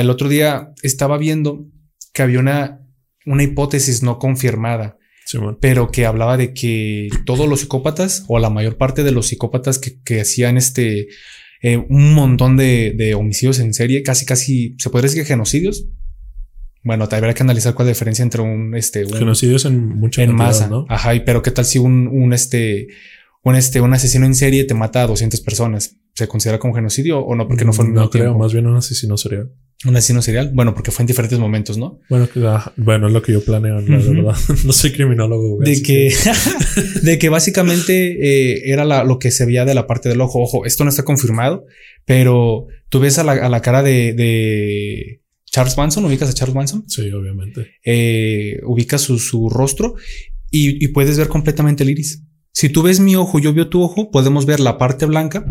el otro día estaba viendo que había una, una hipótesis no confirmada pero que hablaba de que todos los psicópatas o la mayor parte de los psicópatas que, que hacían este eh, un montón de, de homicidios en serie, casi casi se podría decir que genocidios. Bueno, habría que analizar cuál es la diferencia entre un este un- Genocidios en mucha en masa, ¿no? Ajá, y pero qué tal si un, un este un este un asesino en serie te mata a 200 personas, se considera como genocidio o no porque no fue No mismo creo, tiempo? más bien un asesino serial. un asesino serial, bueno, porque fue en diferentes momentos, ¿no? Bueno, ah, bueno, es lo que yo planeo, la verdad. no soy criminólogo, güey. de que, de que básicamente eh, era la- lo que se veía de la parte del ojo. Ojo, esto no está confirmado, pero tú ves a la, a la cara de, de Charles Manson, ubicas a Charles Manson, Sí, obviamente. eh, ubicas su, su rostro y, y puedes ver completamente el iris. Si tú ves mi ojo, yo veo tu ojo, podemos ver la parte blanca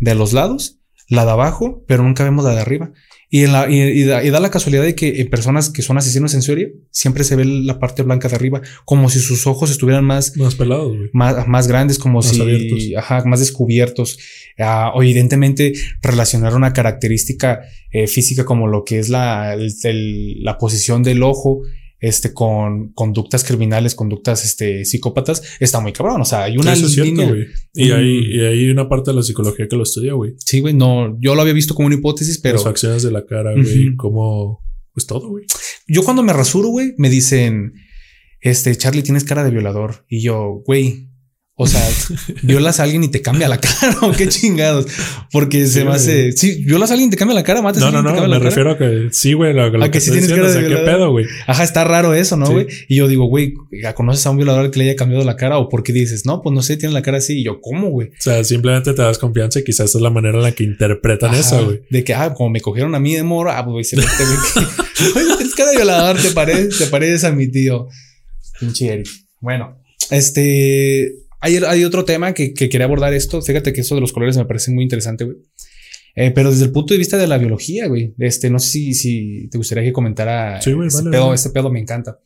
de los lados, la de abajo, pero nunca vemos la de arriba. Y, en la, y, y da, y da la casualidad de que en personas que son asesinos en serie, siempre se ve la parte blanca de arriba, como si sus ojos estuvieran más, Más pelados, más, más grandes, como Más si, abiertos. ajá, más descubiertos. O evidentemente relacionar una característica eh, física como lo que es la, el- el- la posición del ojo, este, con conductas criminales, conductas, este, psicópatas, está muy cabrón. O sea, hay una Eso es cierto, güey. Y Mm. hay, y hay una parte de la psicología que lo estudia, güey. Sí, güey, no, yo lo había visto como una hipótesis, pero Las facciones de la cara, güey. Ujú. Como, pues todo, güey. yo cuando me rasuro, güey, me dicen, este, Charlie, tienes cara de violador. Y yo, güey, o sea, violas a alguien y te cambia la cara, o qué chingados. Porque Sí, se me hace, sí, violas a alguien y te cambia la cara, matas a No, no, no. cambia Me refiero a que sí, güey. Lo, lo A que sí estoy tienes diciendo, cara o sea, ¿qué pedo, güey? Ajá, está raro eso, ¿no, Sí. güey? Y yo digo, güey, ¿ya ¿conoces a un violador que le haya cambiado la cara? ¿O por qué dices, no, pues no sé, tiene la cara así? Y yo, ¿cómo, güey? O sea, simplemente te das confianza y quizás es la manera en la que interpretan Ajá, eso, güey. De que, ah, como me cogieron a mí de moro, ah, pues se mete, güey. que- tienes cara de violador, te pareces, te pareces a mi tío. Pinche Eric. Bueno, este, hay, hay otro tema que, que quería abordar esto. Fíjate que eso de los colores me parece muy interesante, güey. Eh, pero desde el punto de vista de la biología, güey, este, no sé si, si te gustaría que comentara Sí, güey, este, vale, pedo, vale. este pedo me encanta.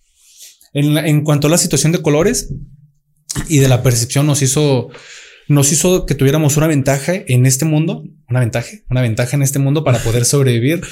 En, la- en cuanto a la situación de colores y de la percepción, nos hizo, nos hizo que tuviéramos una ventaja en este mundo, una ventaja, una ventaja en este mundo para poder sobrevivir,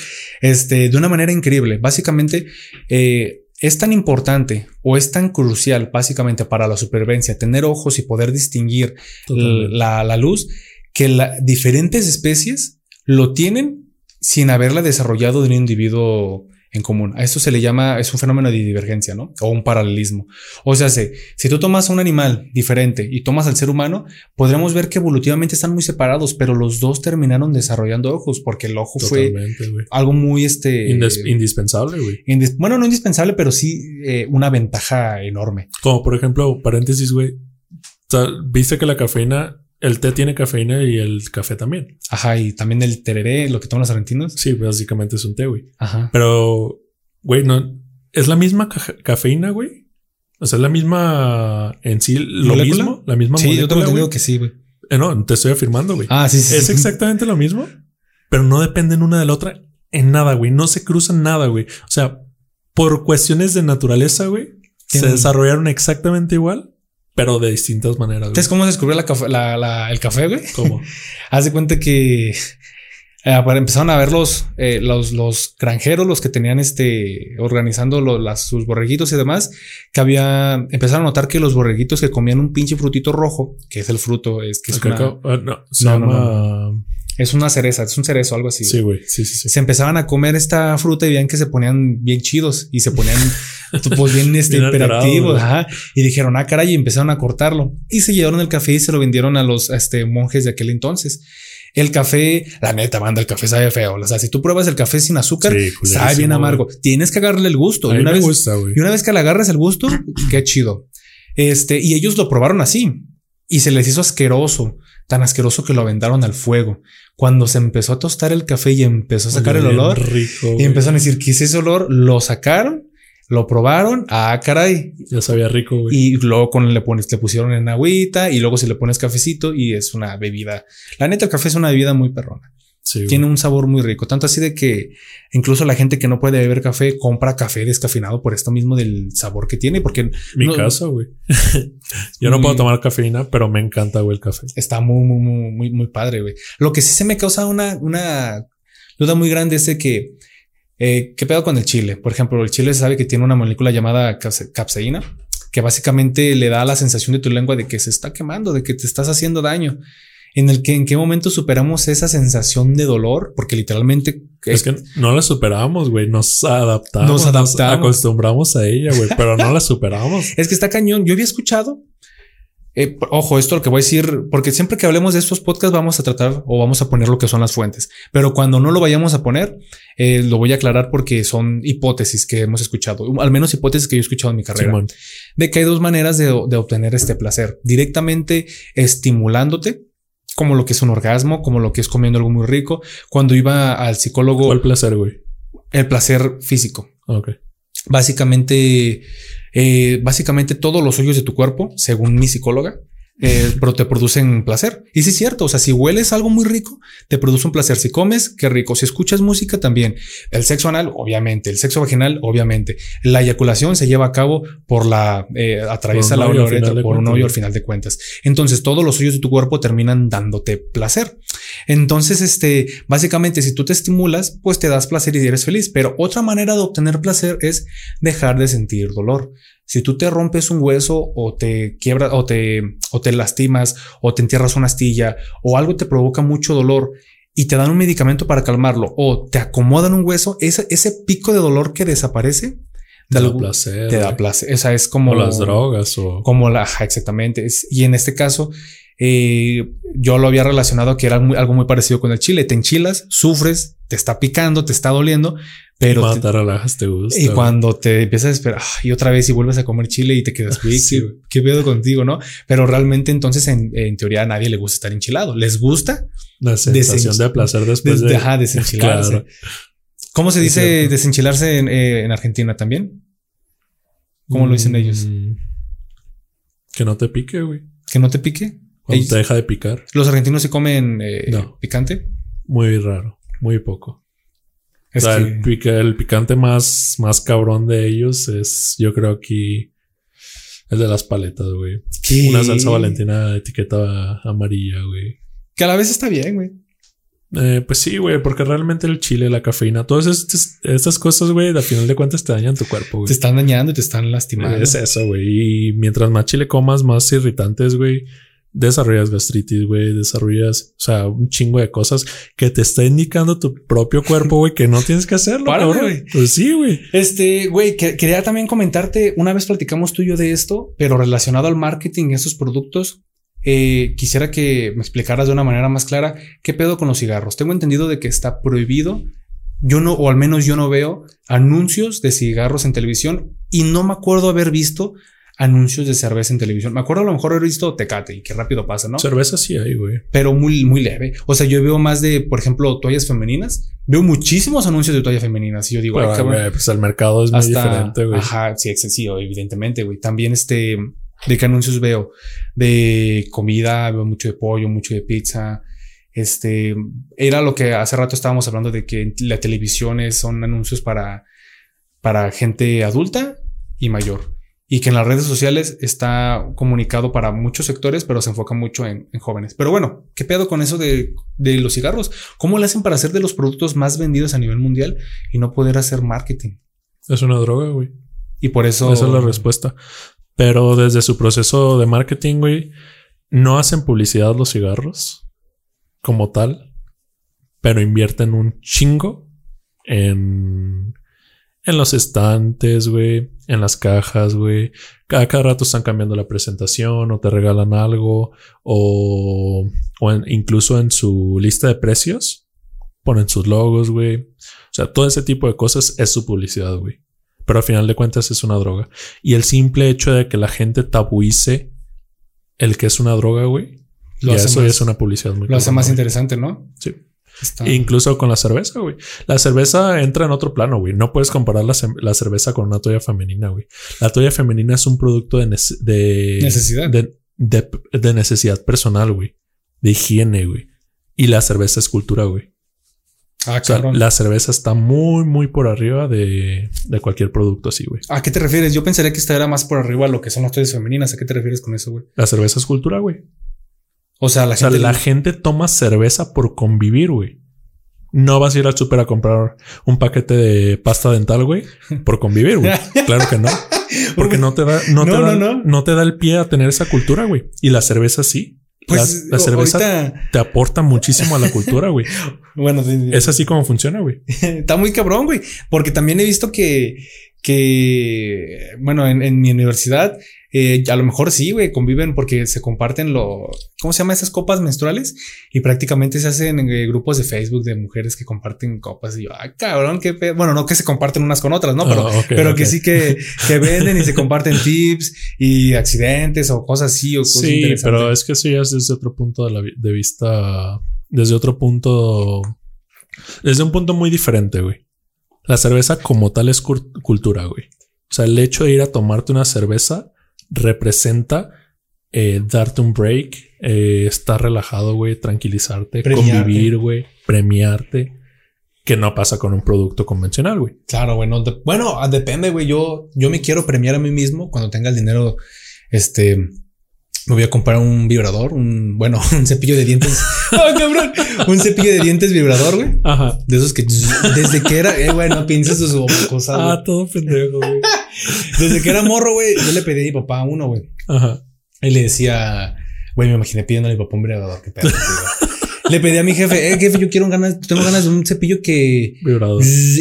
este, de una manera increíble. Básicamente, eh, es tan importante o es tan crucial, básicamente, para la supervivencia, tener ojos y poder distinguir la, la luz, que la, diferentes especies lo tienen sin haberla desarrollado de un individuo en común. A esto se le llama, es un fenómeno de divergencia, ¿no? O un paralelismo. O sea, si, si tú tomas a un animal diferente y tomas al ser humano, podremos ver que evolutivamente están muy separados, pero los dos terminaron desarrollando ojos porque el ojo fue algo muy este... Indes- indispensable, güey. indis- bueno, no indispensable, pero sí eh, una ventaja enorme. Como por ejemplo, paréntesis, güey. O sea, viste que la cafeína, el té tiene cafeína y el café también. Ajá, y también el tereré, lo que toman los argentinos. Sí, básicamente es un té, güey. Ajá. Pero, güey, no es la misma ca- cafeína, güey. O sea, es la misma en sí, lo ¿Molécula? mismo, la misma Sí, yo molécula, entendido güey. que sí, güey. Eh, no, te estoy afirmando, güey. Ah, sí, sí. es sí. exactamente lo mismo, pero no dependen una de la otra en nada, güey. No se cruzan nada, güey. O sea, por cuestiones de naturaleza, güey, se desarrollaron exactamente igual, pero de distintas maneras. güey. ¿Sabes cómo se descubrió la café- la- la- el café, güey? ¿Cómo? Haz de cuenta que eh, empezaron a ver los, eh, los, los, granjeros, los que tenían este, organizando las, sus borreguitos y demás, que había, empezaron a notar que los borreguitos que comían un pinche frutito rojo, que es el fruto, es que es una, ah, no, se llama... Es una cereza, es un cerezo, algo así. Sí, güey. Sí, sí, sí. Se empezaban a comer esta fruta y veían que se ponían bien chidos y se ponían pues bien este, hiperactivos. Ajá. Y dijeron, ah, caray, y empezaron a cortarlo. Y se llevaron el café y se lo vendieron a los este, monjes de aquel entonces. El café, la neta, manda, el café sabe feo. O sea, si tú pruebas el café sin azúcar, sabe bien amargo. Tienes que agarrarle el gusto. y una, vez, y una vez que le agarras el gusto, qué chido. Este, y ellos lo probaron así y se les hizo asqueroso, tan asqueroso que lo aventaron al fuego. Cuando se empezó a tostar el café y empezó a sacar el olor, y empezaron a decir, ¿qué es ese olor? Lo sacaron lo probaron. Ah, caray. Ya sabía rico, güey. Y luego con le pones, le pusieron en agüita y luego si le pones cafecito y es una bebida. La neta, el café es una bebida muy perrona. Sí, Tiene un sabor muy rico. Tanto así de que incluso la gente que no puede beber café compra café descafeinado por esto mismo del sabor que tiene. Porque mi caso, güey. Yo no puedo tomar cafeína, pero me encanta, güey, el café. Está muy, muy, muy, muy, muy padre, güey. Lo que sí se me causa una, una duda muy grande es de que eh, ¿Qué pedo con el chile? Por ejemplo, el chile se sabe que tiene una molécula llamada capseína, que básicamente le da la sensación de tu lengua de que se está quemando, de que te estás haciendo daño. En el que en qué momento superamos esa sensación de dolor, porque literalmente es, que no la superamos, güey. Nos adaptamos, nos adaptamos, nos acostumbramos a ella, güey, pero no la superamos. es que está cañón. Yo había escuchado eh, ojo, esto lo que voy a decir, porque siempre que hablemos de estos podcasts vamos a tratar o vamos a poner lo que son las fuentes, pero cuando no lo vayamos a poner, eh, lo voy a aclarar porque son hipótesis que hemos escuchado, al menos hipótesis que yo he escuchado en mi carrera, de que hay dos maneras de, obtener este placer, directamente estimulándote, como lo que es un orgasmo, como lo que es comiendo algo muy rico. Cuando iba al psicólogo... ¿Cuál placer, güey? El placer físico. Ok. Básicamente, eh, básicamente todos los hoyos de tu cuerpo, según mi psicóloga, eh, pero te producen placer. Y sí es cierto, o sea, si hueles algo muy rico, te produce un placer. Si comes, qué rico. Si escuchas música, también. El sexo anal, obviamente. El sexo vaginal, obviamente. La eyaculación se lleva a cabo por la, eh, atraviesa la uretra por un hoyo al final de cuentas. Entonces, todos los hoyos de tu cuerpo terminan dándote placer. Entonces, este, básicamente, si tú te estimulas, pues te das placer y eres feliz. Pero otra manera de obtener placer es dejar de sentir dolor. Si tú te rompes un hueso o te quiebras o te, o te lastimas o te entierras una astilla o algo te provoca mucho dolor y te dan un medicamento para calmarlo o te acomodan un hueso, ese, ese pico de dolor que desaparece, te da placer. Te da placer. Esa es como las drogas o como la exactamente. y en este caso, eh, yo lo había relacionado que era algo muy parecido con el chile. Te enchilas, sufres, te está picando, te está doliendo, pero te, relajas, te gusta. Y cuando te empiezas a esperar y otra vez y vuelves a comer chile y te quedas, güey, ¿qué, pedo contigo, no? Pero realmente entonces en, teoría a nadie le gusta estar enchilado. ¿Les gusta? La sensación de placer después de... Ajá, desenchilarse. ¿Cómo se dice desenchilarse eh, en, Argentina también? ¿Cómo lo dicen ellos? Mm, que no te pique, güey. Que no te pique. Cuando te deja de picar. ¿Los argentinos se comen eh, picante? Muy raro, muy poco el, picante más, más cabrón de ellos es, yo creo aquí, el de las paletas, güey. Una salsa valentina etiqueta amarilla, güey. Que a la vez está bien, güey. Eh, pues sí, güey, porque realmente el chile, la cafeína, todas estas, cosas, güey, al final de cuentas te dañan tu cuerpo, güey. Te están dañando y te están lastimando. Es eso, güey. Y mientras más chile comas, más irritantes, güey desarrollas gastritis, güey, desarrollas, o sea, un chingo de cosas que te está indicando tu propio cuerpo, güey, que no tienes que hacerlo. Para, güey. Pues sí, güey. Este, güey, quería también comentarte, una vez platicamos tú y yo de esto, pero relacionado al marketing y esos productos, eh, quisiera que me explicaras de una manera más clara qué pedo con los cigarros. Tengo entendido de que está prohibido. Yo no, o al menos yo no veo anuncios de cigarros en televisión y no me acuerdo haber visto anuncios de cerveza en televisión. Me acuerdo a lo mejor he visto Tecate y qué rápido pasa, ¿no? Cerveza sí hay, güey. Pero muy, muy leve. O sea, yo veo más de, por ejemplo, toallas femeninas. Veo muchísimos anuncios de toallas femeninas y yo digo, pues el mercado es muy diferente, güey. Ajá, sí, excesivo, evidentemente, güey. También este, ¿de qué anuncios veo? De comida, veo mucho de pollo, mucho de pizza. Este, era lo que hace rato estábamos hablando de que la televisión son anuncios para, para gente adulta y mayor. Y que en las redes sociales está comunicado para muchos sectores, pero se enfoca mucho en, jóvenes. Pero bueno, ¿qué pedo con eso de, los cigarros? ¿Cómo le hacen para ser de los productos más vendidos a nivel mundial y no poder hacer marketing? Es una droga, güey. Y por eso... Esa es la respuesta. Pero desde su proceso de marketing, güey, no hacen publicidad los cigarros como tal, pero invierten un chingo en en los estantes, güey, en las cajas, güey. Cada, cada, rato están cambiando la presentación o te regalan algo o, o incluso en su lista de precios ponen sus logos, güey. O sea, todo ese tipo de cosas es su publicidad, güey. Pero al final de cuentas es una droga. Y el simple hecho de que la gente tabuice el que es una droga, güey. Lo eso es una publicidad muy Lo hace más interesante, ¿no? Sí. Incluso con la cerveza, güey. La cerveza entra en otro plano, güey. No puedes comparar la, cerveza con una toalla femenina, güey. La toalla femenina es un producto de, necesidad. De, necesidad personal, güey. De higiene, güey. Y la cerveza es cultura, güey. Ah, o la cerveza está muy, muy por arriba de, cualquier producto así, güey. ¿A qué te refieres? Yo pensaría que esta era más por arriba lo que son las toallas femeninas. ¿A qué te refieres con eso, güey? La cerveza es cultura, güey. O sea, la, gente, toma cerveza por convivir, güey. No vas a ir al súper a comprar un paquete de pasta dental, güey, por convivir, güey. claro que no. Porque no te da, no, te da, no, te da el pie a tener esa cultura, güey. Y la cerveza sí. Pues, la, cerveza te aporta muchísimo a la cultura, güey. bueno, es así como funciona, güey. Está muy cabrón, güey. Porque también he visto que, que, bueno, en mi universidad eh, a lo mejor sí, güey, conviven porque se comparten lo, ¿cómo se llama esas copas menstruales? Y prácticamente se hacen en eh, grupos de Facebook de mujeres que comparten copas y yo, ay, cabrón, qué pedo. Bueno, no que se comparten unas con otras, ¿no? Pero, ah, pero que sí que, que venden y se comparten tips y accidentes o cosas así o cosas Sí, pero es que eso ya es desde otro punto de, la, de vista, desde otro punto, desde un punto muy diferente, güey. La cerveza como tal es cultura, güey. O sea, el hecho de ir a tomarte una cerveza representa eh, darte un break, eh, estar relajado, güey, tranquilizarte, convivir, güey, premiarte, que no pasa con un producto convencional, güey. Claro, bueno, bueno, ah, depende, güey. Yo, yo me quiero premiar a mí mismo cuando tenga el dinero, este, me voy a comprar un vibrador, un, bueno, un cepillo de dientes. ¡Oh, cabrón! Un cepillo de dientes vibrador, güey. Ajá. De esos que desde que era, eh, güey, no pienses sus cosas. Ah, todo pendejo, güey. desde que era morro, güey, yo le pedí a mi papá uno, güey. Ajá. Y le decía, güey, me imaginé pidiendo a mi papá un vibrador. Qué pedo, le pedí a mi jefe, eh, jefe, yo quiero ganas, tengo ganas de un cepillo que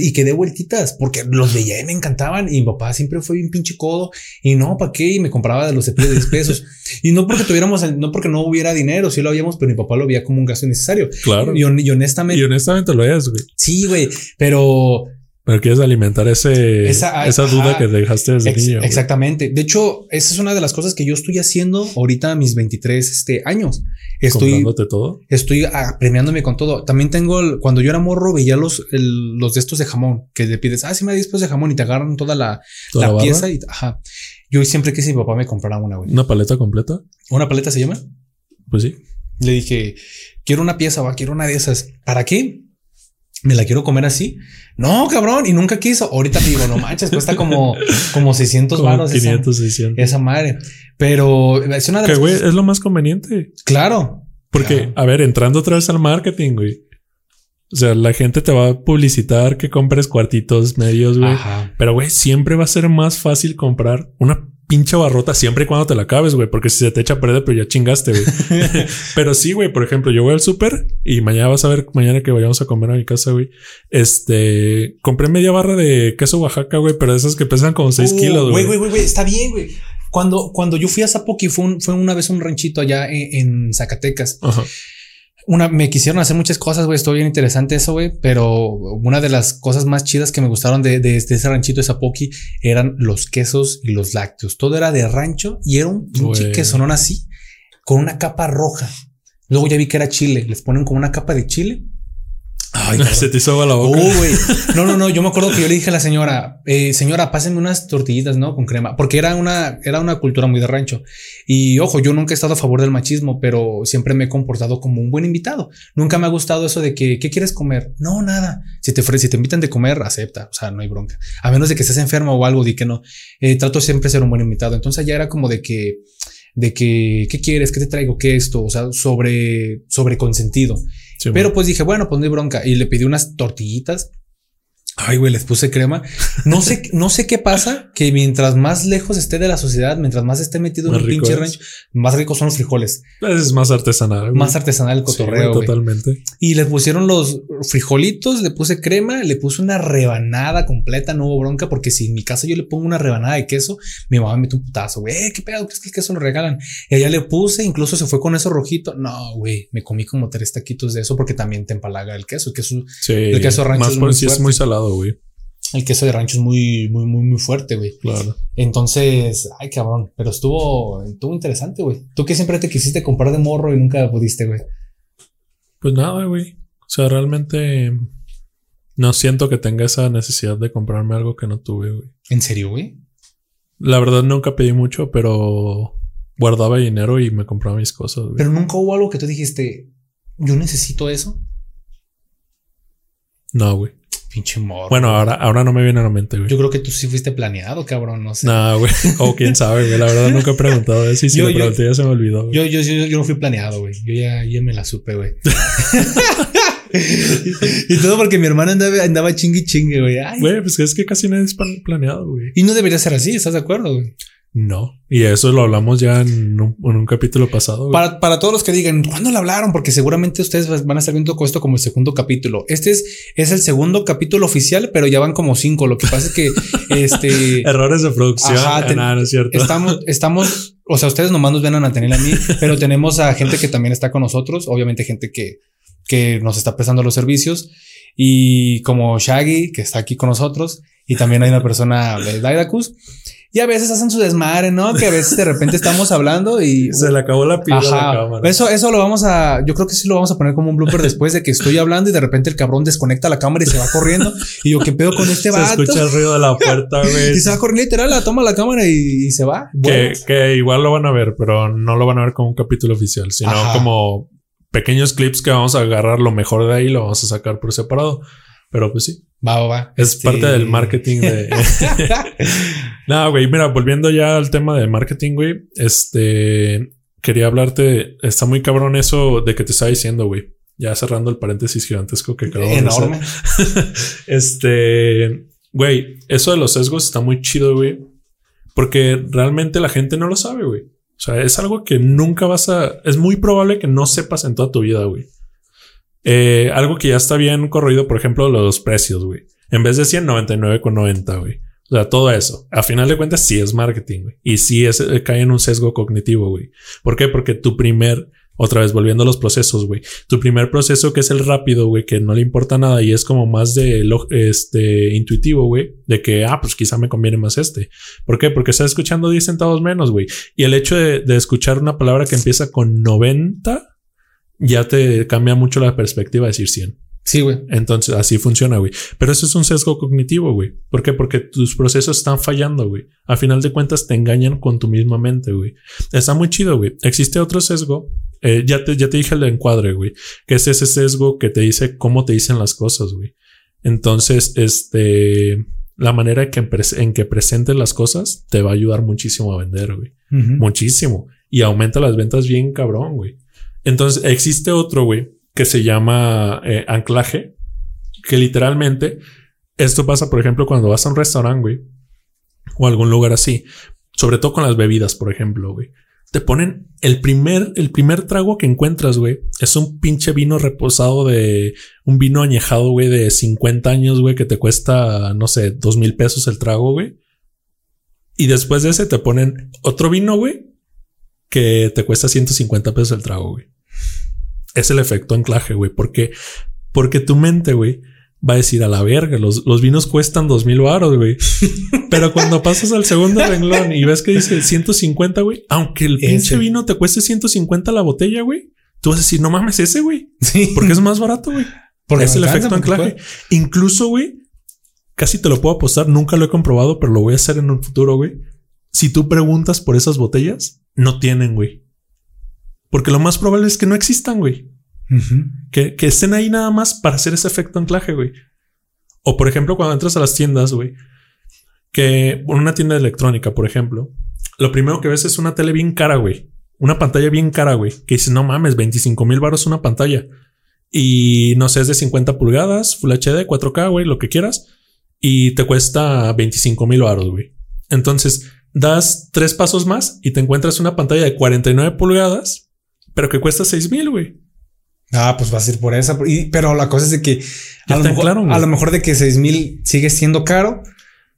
y que dé vueltitas, porque los veía y me encantaban. Y mi papá siempre fue un pinche codo y no, ¿para qué? Y me compraba de los cepillos de 10 pesos. y no porque tuviéramos, no porque no hubiera dinero, sí lo habíamos, pero mi papá lo veía como un gasto necesario. Claro. Y, honestamente. Y honestamente lo es, güey. Sí, güey, pero pero quieres alimentar ese, esa, duda que dejaste desde niño. Exactamente. De hecho, esa es una de las cosas que yo estoy haciendo ahorita a mis 23 este, años. Estoy todo. Estoy ah, premiándome con todo. También tengo, cuando yo era morro, veía los, los de estos de jamón que le pides, ah, sí me da de jamón y te agarran toda la, la, pieza y ajá. Yo siempre quise mi papá me comprara una, güey. ¿Una paleta completa? ¿Una paleta se llama? Pues sí. Le dije, quiero una pieza, va, quiero una de esas. ¿Para qué? Me la quiero comer así. No, cabrón, y nunca quiso. Ahorita te digo, no manches, cuesta como, como 600 baros. 500, esa, 600. Esa madre. Pero es una de las. Que güey, es lo más conveniente. Claro. Porque, a ver, entrando otra vez al marketing, güey. O sea, la gente te va a publicitar que compres cuartitos medios, güey. Pero, güey, siempre va a ser más fácil comprar una pinche barrota siempre y cuando te la acabes, güey, porque si se te echa a perder, pero ya chingaste, güey. pero sí, güey, por ejemplo, yo voy al súper y mañana vas a ver, mañana que vayamos a comer a mi casa, güey. Este, compré media barra de queso Oaxaca, güey, pero esas que pesan como 6 uh, kilos, güey. Güey, güey, güey, está bien, güey. Cuando, cuando yo fui a Zapoqui fue, fue una vez un ranchito allá en, en Zacatecas. Ajá una, me quisieron hacer muchas cosas, güey. Estuvo bien interesante eso, güey. Pero una de las cosas más chidas que me gustaron de, de, ese ranchito de Zapoqui eran los quesos y los lácteos. Todo era de rancho y era un pinche quesonón así, con una capa roja. Luego ya vi que era chile. Les ponen como una capa de chile Ay, se te hizo la boca. Oh. No, no, no. Yo me acuerdo que yo le dije a la señora, eh, señora, pásenme unas tortillitas, ¿no? Con crema, porque era una, era una cultura muy de rancho. Y ojo, yo nunca he estado a favor del machismo, pero siempre me he comportado como un buen invitado. Nunca me ha gustado eso de que, ¿qué quieres comer? No, nada. Si te, si te invitan de comer, acepta. O sea, no hay bronca. A menos de que estés enfermo o algo, di que no. Eh, trato siempre de ser un buen invitado. Entonces ya era como de que, de que, ¿qué quieres? ¿Qué te traigo? ¿Qué esto? O sea, sobre, sobre consentido. Pero pues dije, bueno, pues no hay bronca. Y le pedí unas tortillitas Ay, güey, les puse crema. No sé, no sé qué pasa, que mientras más lejos esté de la sociedad, mientras más esté metido en un pinche rancho, más ricos son los frijoles. Es más artesanal. Más artesanal el cotorreo. totalmente. Y les pusieron los frijolitos, le puse crema, le puse una rebanada completa, no hubo bronca, porque si en mi casa yo le pongo una rebanada de queso, mi mamá me mete un putazo, güey, eh, qué pedo, ¿crees que el queso lo regalan? Y allá le puse, incluso se fue con eso rojito. No, güey, me comí como tres taquitos de eso porque también te empalaga el queso. El queso, el queso rancho es muy, es muy salado güey. El queso de rancho es muy, muy, muy, muy fuerte, güey. Claro. Entonces, ay, cabrón, pero estuvo, estuvo interesante, güey. Tú que siempre te quisiste comprar de morro y nunca pudiste, güey. Pues nada, güey. O sea, realmente no siento que tenga esa necesidad de comprarme algo que no tuve, güey. ¿En serio, güey? La verdad nunca pedí mucho, pero guardaba dinero y me compraba mis cosas, güey. Pero nunca hubo algo que tú dijiste, yo necesito eso. No, güey. Pinche morro. Bueno, ahora, ahora no me viene a la mente, güey. Yo creo que tú sí fuiste planeado, cabrón. No sé. No, güey. O quién sabe, güey. La verdad nunca he preguntado eso y si yo, pregunté ya se me olvidó. Yo, yo, yo, yo, no fui planeado, güey. Yo ya, ya me la supe, güey. y todo porque mi hermana andaba, andaba chingui chingue, güey. Güey, pues es que casi nadie es planeado, güey. Y no debería ser así, ¿estás de acuerdo, güey? No. Y eso lo hablamos ya en un, capítulo pasado. Para, para, todos los que digan, ¿cuándo lo hablaron? Porque seguramente ustedes van a estar viendo esto como el segundo capítulo. Este es, es el segundo capítulo oficial, pero ya van como cinco. Lo que pasa es que este errores de producción. Ajá, no es cierto. Estamos, estamos, o sea, ustedes nomás nos ven a Nathaniel a mí, pero tenemos a gente que también está con nosotros. Obviamente, gente que, que nos está prestando los servicios. Y como Shaggy, que está aquí con nosotros, y también hay una persona de Daidacus. Y a veces hacen su desmadre, ¿no? Que a veces de repente estamos hablando y se le acabó la pila a la cámara. Eso, eso lo vamos a, yo creo que sí lo vamos a poner como un blooper después de que estoy hablando y de repente el cabrón desconecta la cámara y se va corriendo. Y yo, ¿qué pedo con este vato? Se escucha el ruido de la puerta, güey. y se va corriendo literal, la toma la cámara y, se va. Que, que, igual lo van a ver, pero no lo van a ver como un capítulo oficial, sino como pequeños clips que vamos a agarrar lo mejor de ahí y lo vamos a sacar por separado. Pero pues sí. Va, va, va. Es parte del marketing de. no, güey. Mira, volviendo ya al tema de marketing, güey. Este. Quería hablarte. Está muy cabrón eso de que te estaba diciendo, güey. Ya cerrando el paréntesis gigantesco que acabo Enorme. este. Güey, eso de los sesgos está muy chido, güey. Porque realmente la gente no lo sabe, güey. O sea, es algo que nunca vas a. Es muy probable que no sepas en toda tu vida, güey. Eh, algo que ya está bien corrido, por ejemplo, los precios, güey. En vez de 199 con 90, güey. O sea, todo eso. A final de cuentas, sí es marketing, güey. Y sí es, eh, cae en un sesgo cognitivo, güey. ¿Por qué? Porque tu primer, otra vez volviendo a los procesos, güey. Tu primer proceso que es el rápido, güey, que no le importa nada y es como más de este intuitivo, güey, de que, ah, pues quizá me conviene más este. ¿Por qué? Porque está escuchando 10 centavos menos, güey. Y el hecho de, de escuchar una palabra que empieza con 90 ya te cambia mucho la perspectiva de decir 100. Sí, güey. Entonces así funciona, güey. Pero eso es un sesgo cognitivo, güey. ¿Por qué? Porque tus procesos están fallando, güey. A final de cuentas te engañan con tu misma mente, güey. Está muy chido, güey. Existe otro sesgo. Eh, ya, te, ya te dije el encuadre, güey. Que es ese sesgo que te dice cómo te dicen las cosas, güey. Entonces, este, la manera en que, en que presentes las cosas te va a ayudar muchísimo a vender, güey. Muchísimo. Y aumenta las ventas bien cabrón, güey. Entonces existe otro, güey, que se llama eh, anclaje, que literalmente esto pasa, por ejemplo, cuando vas a un restaurante, güey, o algún lugar así, sobre todo con las bebidas, por ejemplo, güey. Te ponen el primer, el primer trago que encuentras, güey. Es un pinche vino reposado de un vino añejado, güey, de 50 años, güey, que te cuesta, no sé, dos mil pesos el trago, güey. Y después de ese te ponen otro vino, güey, que te cuesta 150 pesos el trago, güey es el efecto anclaje, güey. Porque, porque tu mente, güey, va a decir a la verga, los, los vinos cuestan dos mil baros, güey. Pero cuando pasas al segundo renglón y ves que dice 150, güey, aunque el pinche vino te cueste 150 la botella, güey, tú vas a decir, no mames, ese, güey. Sí. Porque es más barato, güey. Porque es el efecto anclaje. Incluso, güey, casi te lo puedo apostar. Nunca lo he comprobado, pero lo voy a hacer en un futuro, güey. Si tú preguntas por esas botellas, no tienen, güey. Porque lo más probable es que no existan, güey. Que, que estén ahí nada más para hacer ese efecto anclaje, güey. O por ejemplo, cuando entras a las tiendas, güey, que en una tienda de electrónica, por ejemplo, lo primero que ves es una tele bien cara, güey. Una pantalla bien cara, güey. Que dices, no mames, 25 mil baros una pantalla. Y no sé, es de 50 pulgadas, Full HD, 4K, güey, lo que quieras. Y te cuesta 25 mil baros, güey. Entonces, das tres pasos más y te encuentras una pantalla de 49 pulgadas, pero que cuesta 6 mil, güey. Ah, pues vas a ir por esa. Y- pero la cosa es de que a lo, mejor, claro, a lo mejor de que 6 mil sigue siendo caro,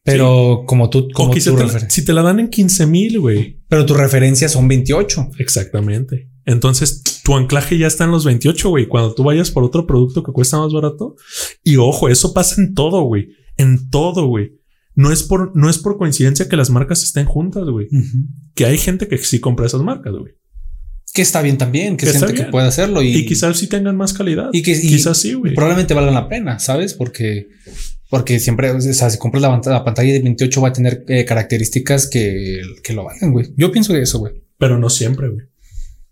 pero como tú, como tu te la- si te la dan en 15 mil, güey. pero tus referencias son 28. Exactamente. Entonces tu anclaje ya está en los 28, güey. Cuando tú vayas por otro producto que cuesta más barato. Y ojo, eso pasa en todo, güey. En todo, güey. No es por, no es por coincidencia que las marcas estén juntas, güey. Que hay gente que sí compra esas marcas, güey. Que está bien también, que, Que que puede hacerlo y, Y, quizás sí tengan más calidad. y que y quizás sí, güey. probablemente valgan la pena, ¿sabes? Porque, porque siempre, o sea, si compras la, la pantalla de 28 va a tener eh, características que, que lo valgan, güey. Yo pienso que eso, güey. Pero no siempre, güey.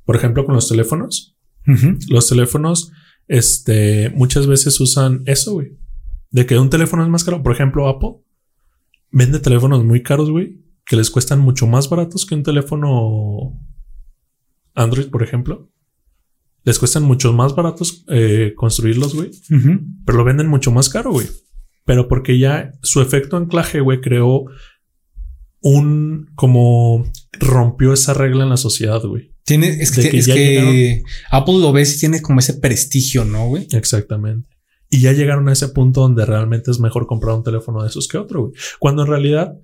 Por ejemplo, con los teléfonos. Los teléfonos, este, muchas veces usan eso, güey. De que un teléfono es más caro. Por ejemplo, Apple vende teléfonos muy caros, güey, que les cuestan mucho más baratos que un teléfono Android, por ejemplo. Les cuestan mucho más baratos eh, construirlos, güey, pero lo venden mucho más caro, güey. Pero porque ya su efecto anclaje, güey, creó un como rompió esa regla en la sociedad, güey. Tiene, es que, que es ya que Apple lo ves y tiene como ese prestigio, ¿no, güey? Exactamente. Y ya llegaron a ese punto donde realmente es mejor comprar un teléfono de esos que otro, güey. Cuando en realidad,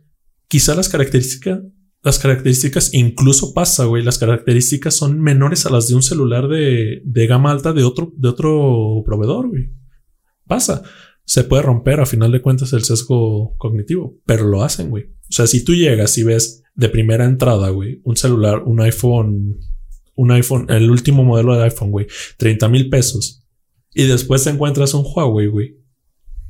quizá las características, las características incluso pasa, güey. Las características son menores a las de un celular de, de gama alta de otro, de otro proveedor, güey. Pasa. Se puede romper a final de cuentas el sesgo cognitivo, pero lo hacen, güey. O sea, si tú llegas y ves de primera entrada, güey, un celular, un iPhone, un iPhone, el último modelo de iPhone, güey, 30 mil pesos y después te encuentras un Huawei, güey.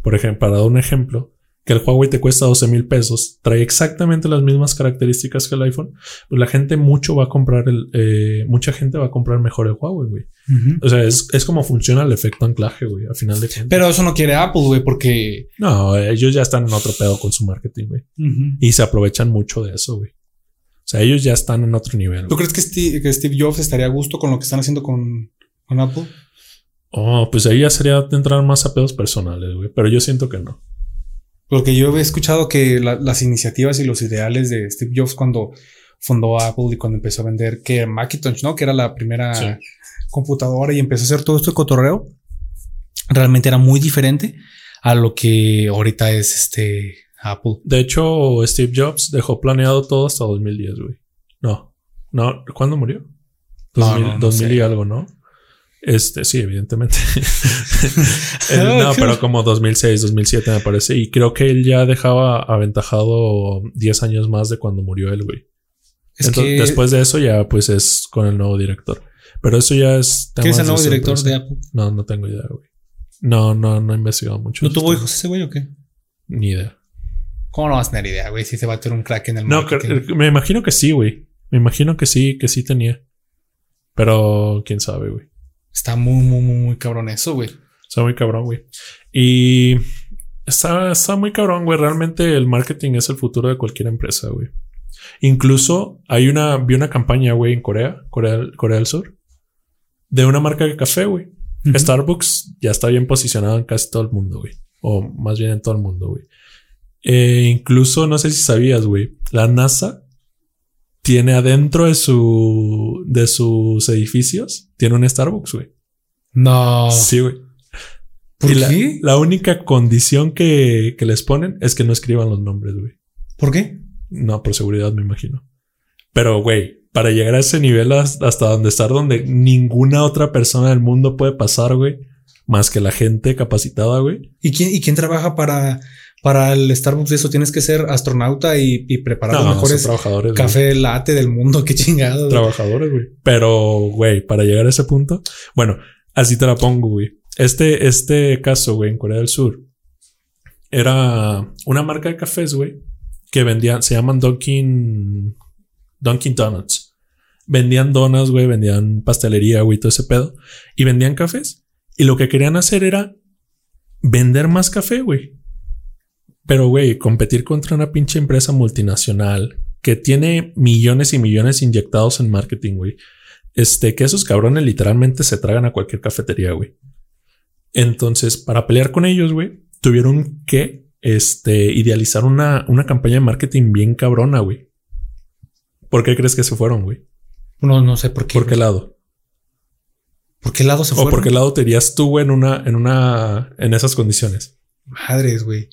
Por ejemplo, para dar un ejemplo, que el Huawei te cuesta 12 mil pesos, trae exactamente las mismas características que el iPhone, pues la gente mucho va a comprar el, eh, mucha gente va a comprar mejor el Huawei, güey. O sea, es, es como funciona el efecto anclaje, güey, a final de cuentas. Pero eso no quiere Apple, güey, porque no, ellos ya están en otro pedo con su marketing, güey. Y se aprovechan mucho de eso, güey. O sea, ellos ya están en otro nivel. ¿Tú crees que Steve, que Steve Jobs estaría a gusto con lo que están haciendo con, con Apple? Oh, pues ahí ya sería entrar más a pedos personales, güey. Pero yo siento que no. Porque yo he escuchado que la- las iniciativas y los ideales de Steve Jobs cuando fundó Apple y cuando empezó a vender que Macintosh, ¿no? Que era la primera Sí. computadora y empezó a hacer todo esto de cotorreo. Realmente era muy diferente a lo que ahorita es este Apple. De hecho, Steve Jobs dejó planeado todo hasta 2010, güey. No, no, ¿cuándo murió? No, 2000, no, no 2000 y algo, ¿no? Este, sí, evidentemente. El- no, pero como 2006, 2007 me parece. Y creo que él ya dejaba aventajado 10 años más de cuando murió él, güey. Es Entonces, que después de eso ya pues es con el nuevo director. Pero eso ya es... ¿quién es el nuevo director de Apple? No, no tengo idea, güey. No, no, no he investigado mucho. ¿No tuvo hijos ese güey o qué? Ni idea. ¿Cómo no vas a tener idea, güey? Si se va a tener un crack en el No, marketing. cre- me imagino que sí, güey. Me imagino que sí, que sí tenía. Pero quién sabe, güey. Está muy, muy, muy, muy cabrón eso, güey. Está muy cabrón, güey. Y está, está muy cabrón, güey. Realmente el marketing es el futuro de cualquier empresa, güey. Incluso hay una, vi una campaña, güey, en Corea, Corea, Corea del Sur, de una marca de café, güey. Starbucks ya está bien posicionado en casi todo el mundo, güey. O más bien en todo el mundo, güey. Eh, incluso, no sé si sabías, güey, la NASA tiene adentro de su, de sus edificios, tiene un Starbucks, güey. No. Sí, güey. ¿Por Y la, qué? la única condición que, que les ponen es que no escriban los nombres, güey. ¿Por qué? No, por seguridad, me imagino. Pero, güey, para llegar a ese nivel has- hasta donde estar, donde ninguna otra persona del mundo puede pasar, güey, más que la gente capacitada, güey. ¿Y quién, y quién trabaja para, para el Starbucks de eso? Tienes que ser astronauta y, y preparar No, los mejores trabajadores. café latte del mundo. Qué chingado. Trabajadores, güey. Pero, güey, para llegar a ese punto, bueno, así te la pongo, güey. Este, este caso, güey, en Corea del Sur, era una marca de cafés, güey, que vendían, se llaman Dunkin', Dunkin' Donuts. Vendían donas, güey, vendían pastelería, güey, todo ese pedo. Y vendían cafés. Y lo que querían hacer era vender más café, güey. Pero, güey, competir contra una pinche empresa multinacional que tiene millones y millones inyectados en marketing, güey. Este, que esos cabrones literalmente se tragan a cualquier cafetería, güey. Entonces, para pelear con ellos, güey, tuvieron que este, idealizar una, una campaña de marketing bien cabrona, güey. ¿Por qué crees que se fueron, güey? No, no sé por qué. ¿Por qué lado? ¿Por qué lado se ¿O fueron? por qué lado te irías tú, güey, en una, en una, en esas condiciones? Madres, güey.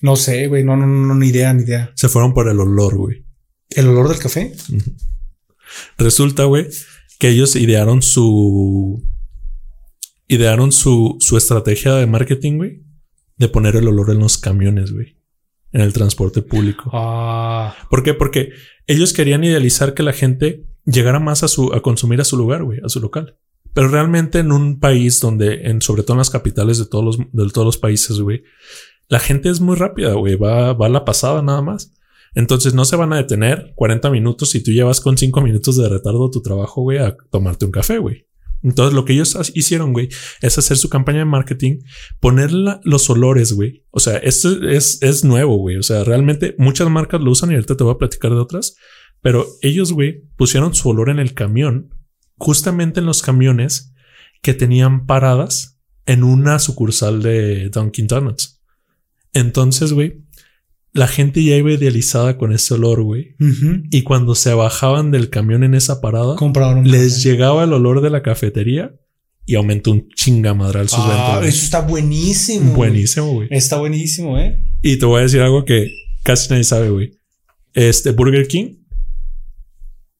No sé, güey. No, no, no, ni idea, ni idea. Se fueron por el olor, güey. ¿El olor del café? Resulta, güey, que ellos idearon su. Idearon su, su estrategia de marketing, güey, de poner el olor en los camiones, güey, en el transporte público. Ah, ¿Por qué? Porque ellos querían idealizar que la gente llegara más a su, a consumir a su lugar, güey, a su local. Pero realmente en un país donde, en, sobre todo en las capitales de todos los, de todos los países, güey, la gente es muy rápida, güey, va, va a la pasada nada más. Entonces no se van a detener 40 minutos si tú llevas con 5 minutos de retardo tu trabajo, güey, a tomarte un café, güey. Entonces lo que ellos hicieron, güey, es hacer su campaña de marketing, poner la- los olores, güey. O sea, esto es, es nuevo, güey. O sea, realmente muchas marcas lo usan y ahorita te voy a platicar de otras. Pero ellos, güey, pusieron su olor en el camión, justamente en los camiones que tenían paradas en una sucursal de Dunkin' Donuts. Entonces, güey, la gente ya iba idealizada con ese olor, güey. Y cuando se bajaban del camión en esa parada, compraron. les café. llegaba el olor de la cafetería y aumentó un chingamadral sus. Ah, eso está buenísimo. Buenísimo, güey. Está buenísimo, eh. Y te voy a decir algo que casi nadie sabe, güey. Este Burger King.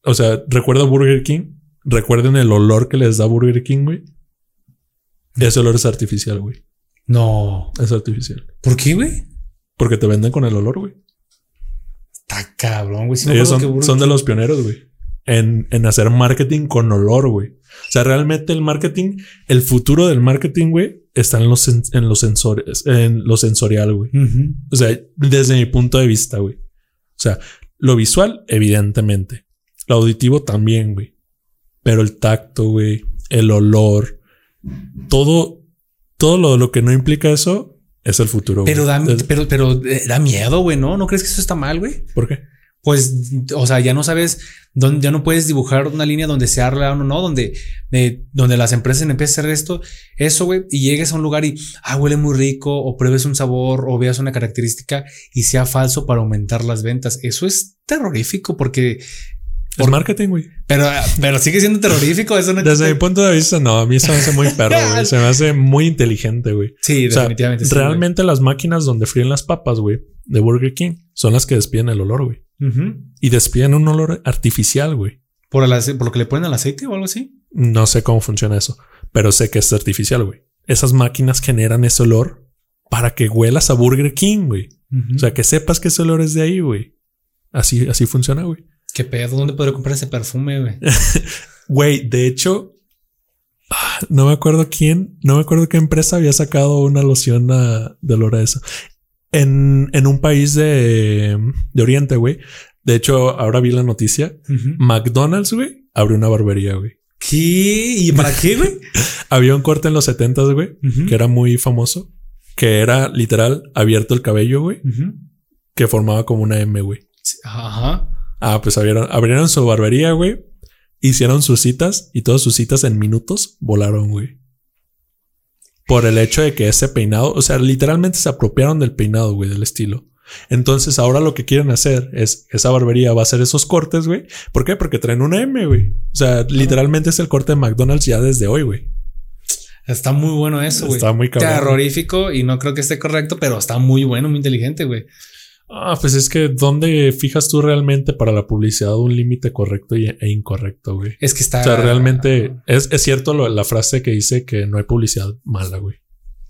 O sea, recuerdo Burger King. Recuerden el olor que les da Burger King, güey. Ese olor es artificial, güey. No. Es artificial. ¿Por qué, güey? Porque te venden con el olor, güey. Está cabrón, güey. Me Ellos son, que son de los pioneros, güey. En, en hacer marketing con olor, güey. O sea, realmente el marketing, el futuro del marketing, güey, está en los, en los sensores, en lo sensorial, güey. O sea, desde mi punto de vista, güey. O sea, lo visual, evidentemente. Lo auditivo también, güey. Pero el tacto, güey. El olor. Todo, todo lo, lo que no implica eso es el futuro. Pero da, Es- pero, pero eh, da miedo, güey, ¿no? ¿No crees que eso está mal, güey? ¿Por qué? Pues, o sea, ya no sabes dónde, ya no puedes dibujar una línea donde sea real o no, donde, de- donde las empresas empiezan a hacer esto, eso, güey, y llegues a un lugar y, ah, huele muy rico, o pruebes un sabor, o veas una característica y sea falso para aumentar las ventas. Eso es terrorífico porque, Es marketing, güey. pero, pero sigue siendo terrorífico. Eso no Desde mi punto de vista, no. A mí se me hace muy perro, güey. Se me hace muy inteligente, güey. Sí, O sea, definitivamente. güey. realmente las máquinas donde fríen las papas, güey, de Burger King, son las que despiden el olor, güey. Y despiden un olor artificial, güey. por, el por lo que le ponen al aceite o algo así. No sé cómo funciona eso, pero sé que es artificial, güey. Esas máquinas generan ese olor para que huelas a Burger King, güey. O sea, que sepas que ese olor es de ahí, güey. Así, así funciona, güey. ¿Qué pedo? ¿Dónde podría comprar ese perfume, güey? Güey, de hecho, ah, no me acuerdo quién, no me acuerdo qué empresa había sacado una loción ah, de olor a eso. En, en un país de, de Oriente, güey. De hecho, ahora vi la noticia. McDonald's, güey, abrió una barbería, güey. ¿Qué? ¿Y para qué, güey? Había un corte en los 70 güey, Ujú. que era muy famoso, que era literal abierto el cabello, güey, Ujú. que formaba como una M, güey. Ajá. Ah, pues abrieron, abrieron su barbería, güey. Hicieron sus citas y todas sus citas en minutos volaron, güey. Por el hecho de que ese peinado, o sea, literalmente se apropiaron del peinado, güey, del estilo. Entonces ahora lo que quieren hacer es esa barbería va a hacer esos cortes, güey. ¿Por qué? Porque traen una M, güey. O sea, literalmente es el corte de McDonald's ya desde hoy, güey. Está muy bueno eso, güey. Está muy cabrón. Terrorífico y no creo que esté correcto, pero está muy bueno, muy inteligente, güey. Ah, pues es que ¿dónde fijas tú realmente para la publicidad un límite correcto e incorrecto, güey? Es que está. O sea, realmente es, es cierto lo- la frase que dice que no hay publicidad mala, güey.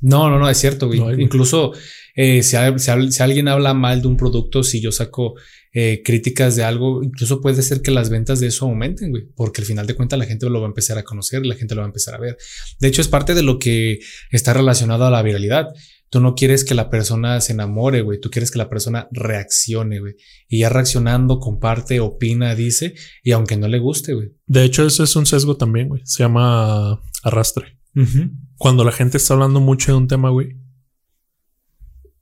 No, no, no, es cierto, güey. Incluso eh, si, si, alguien habla mal de un producto, si yo saco eh, críticas de algo, incluso puede ser que las ventas de eso aumenten, güey, porque al final de cuentas la gente lo va a empezar a conocer, la gente lo va a empezar a ver. De hecho, es parte de lo que está relacionado a la viralidad. Tú no quieres que la persona se enamore, güey. Tú quieres que la persona reaccione, güey. Y ya reaccionando, comparte, opina, dice, y aunque no le guste, güey. De hecho, eso es un sesgo también, güey. Se llama arrastre. Cuando la gente está hablando mucho de un tema, güey,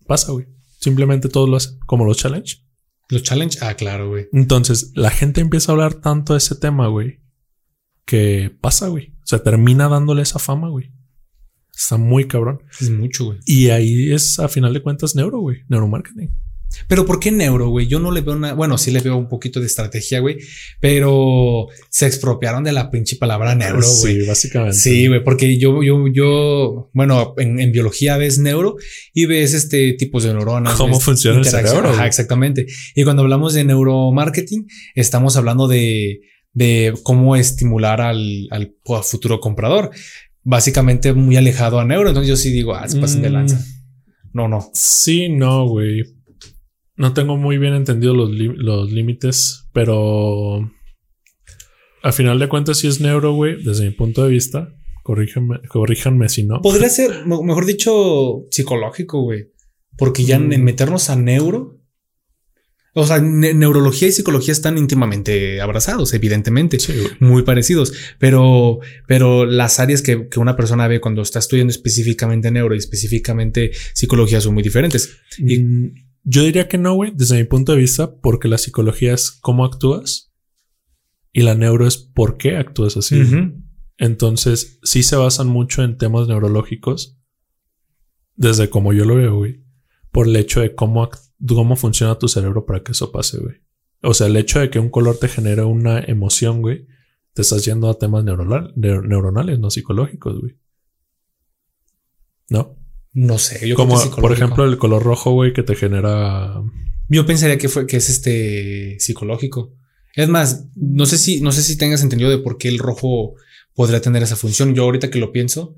pasa, güey. Simplemente todos lo hacen, como los challenge. Los challenge, ah, claro, güey. Entonces, la gente empieza a hablar tanto de ese tema, güey, que pasa, güey. O sea, termina dándole esa fama, güey. Está muy cabrón. Es mucho, güey. Y ahí es, a final de cuentas, neuro, güey. Neuromarketing. Pero ¿por qué neuro, güey? Yo no le veo una, bueno, sí le veo un poquito de estrategia, güey, pero se expropiaron de la pinche palabra neuro, güey. Sí, básicamente. Sí, güey, porque yo, yo, yo, bueno, en, biología ves neuro y ves este tipos de neuronas. ¿Cómo funciona el cerebro? Ajá, exactamente. Y cuando hablamos de neuromarketing, estamos hablando de, de cómo estimular al, al, futuro comprador. Básicamente muy alejado a neuro. Entonces yo sí digo, ah, se pasen de mm. lanza. No, no. Sí, no, güey. No tengo muy bien entendido los, límites, pero a final de cuentas, si es neuro, güey, desde mi punto de vista, corríjanme, corríjanme si no. Podría ser, mejor dicho, psicológico, güey. Porque ya en mm. meternos a neuro, o sea, neurología y psicología están íntimamente abrazados, evidentemente, muy parecidos, pero, pero las áreas que, que, una persona ve cuando está estudiando específicamente neuro y específicamente psicología son muy diferentes. Y mm. Yo diría que no, güey, desde mi punto de vista, porque la psicología es cómo actúas y la neuro es por qué actúas así. Entonces, sí se basan mucho en temas neurológicos, desde como yo lo veo, güey, por el hecho de cómo, cómo funciona tu cerebro para que eso pase, güey. O sea, el hecho de que un color te genere una emoción, güey, te estás yendo a temas neuronales, no psicológicos, güey. ¿No? No sé, yo Como, por ejemplo, el color rojo, güey, que te genera. Yo pensaría que fue que es este psicológico. Es más, no sé si, no sé si tengas entendido de por qué el rojo podría tener esa función. Yo ahorita que lo pienso,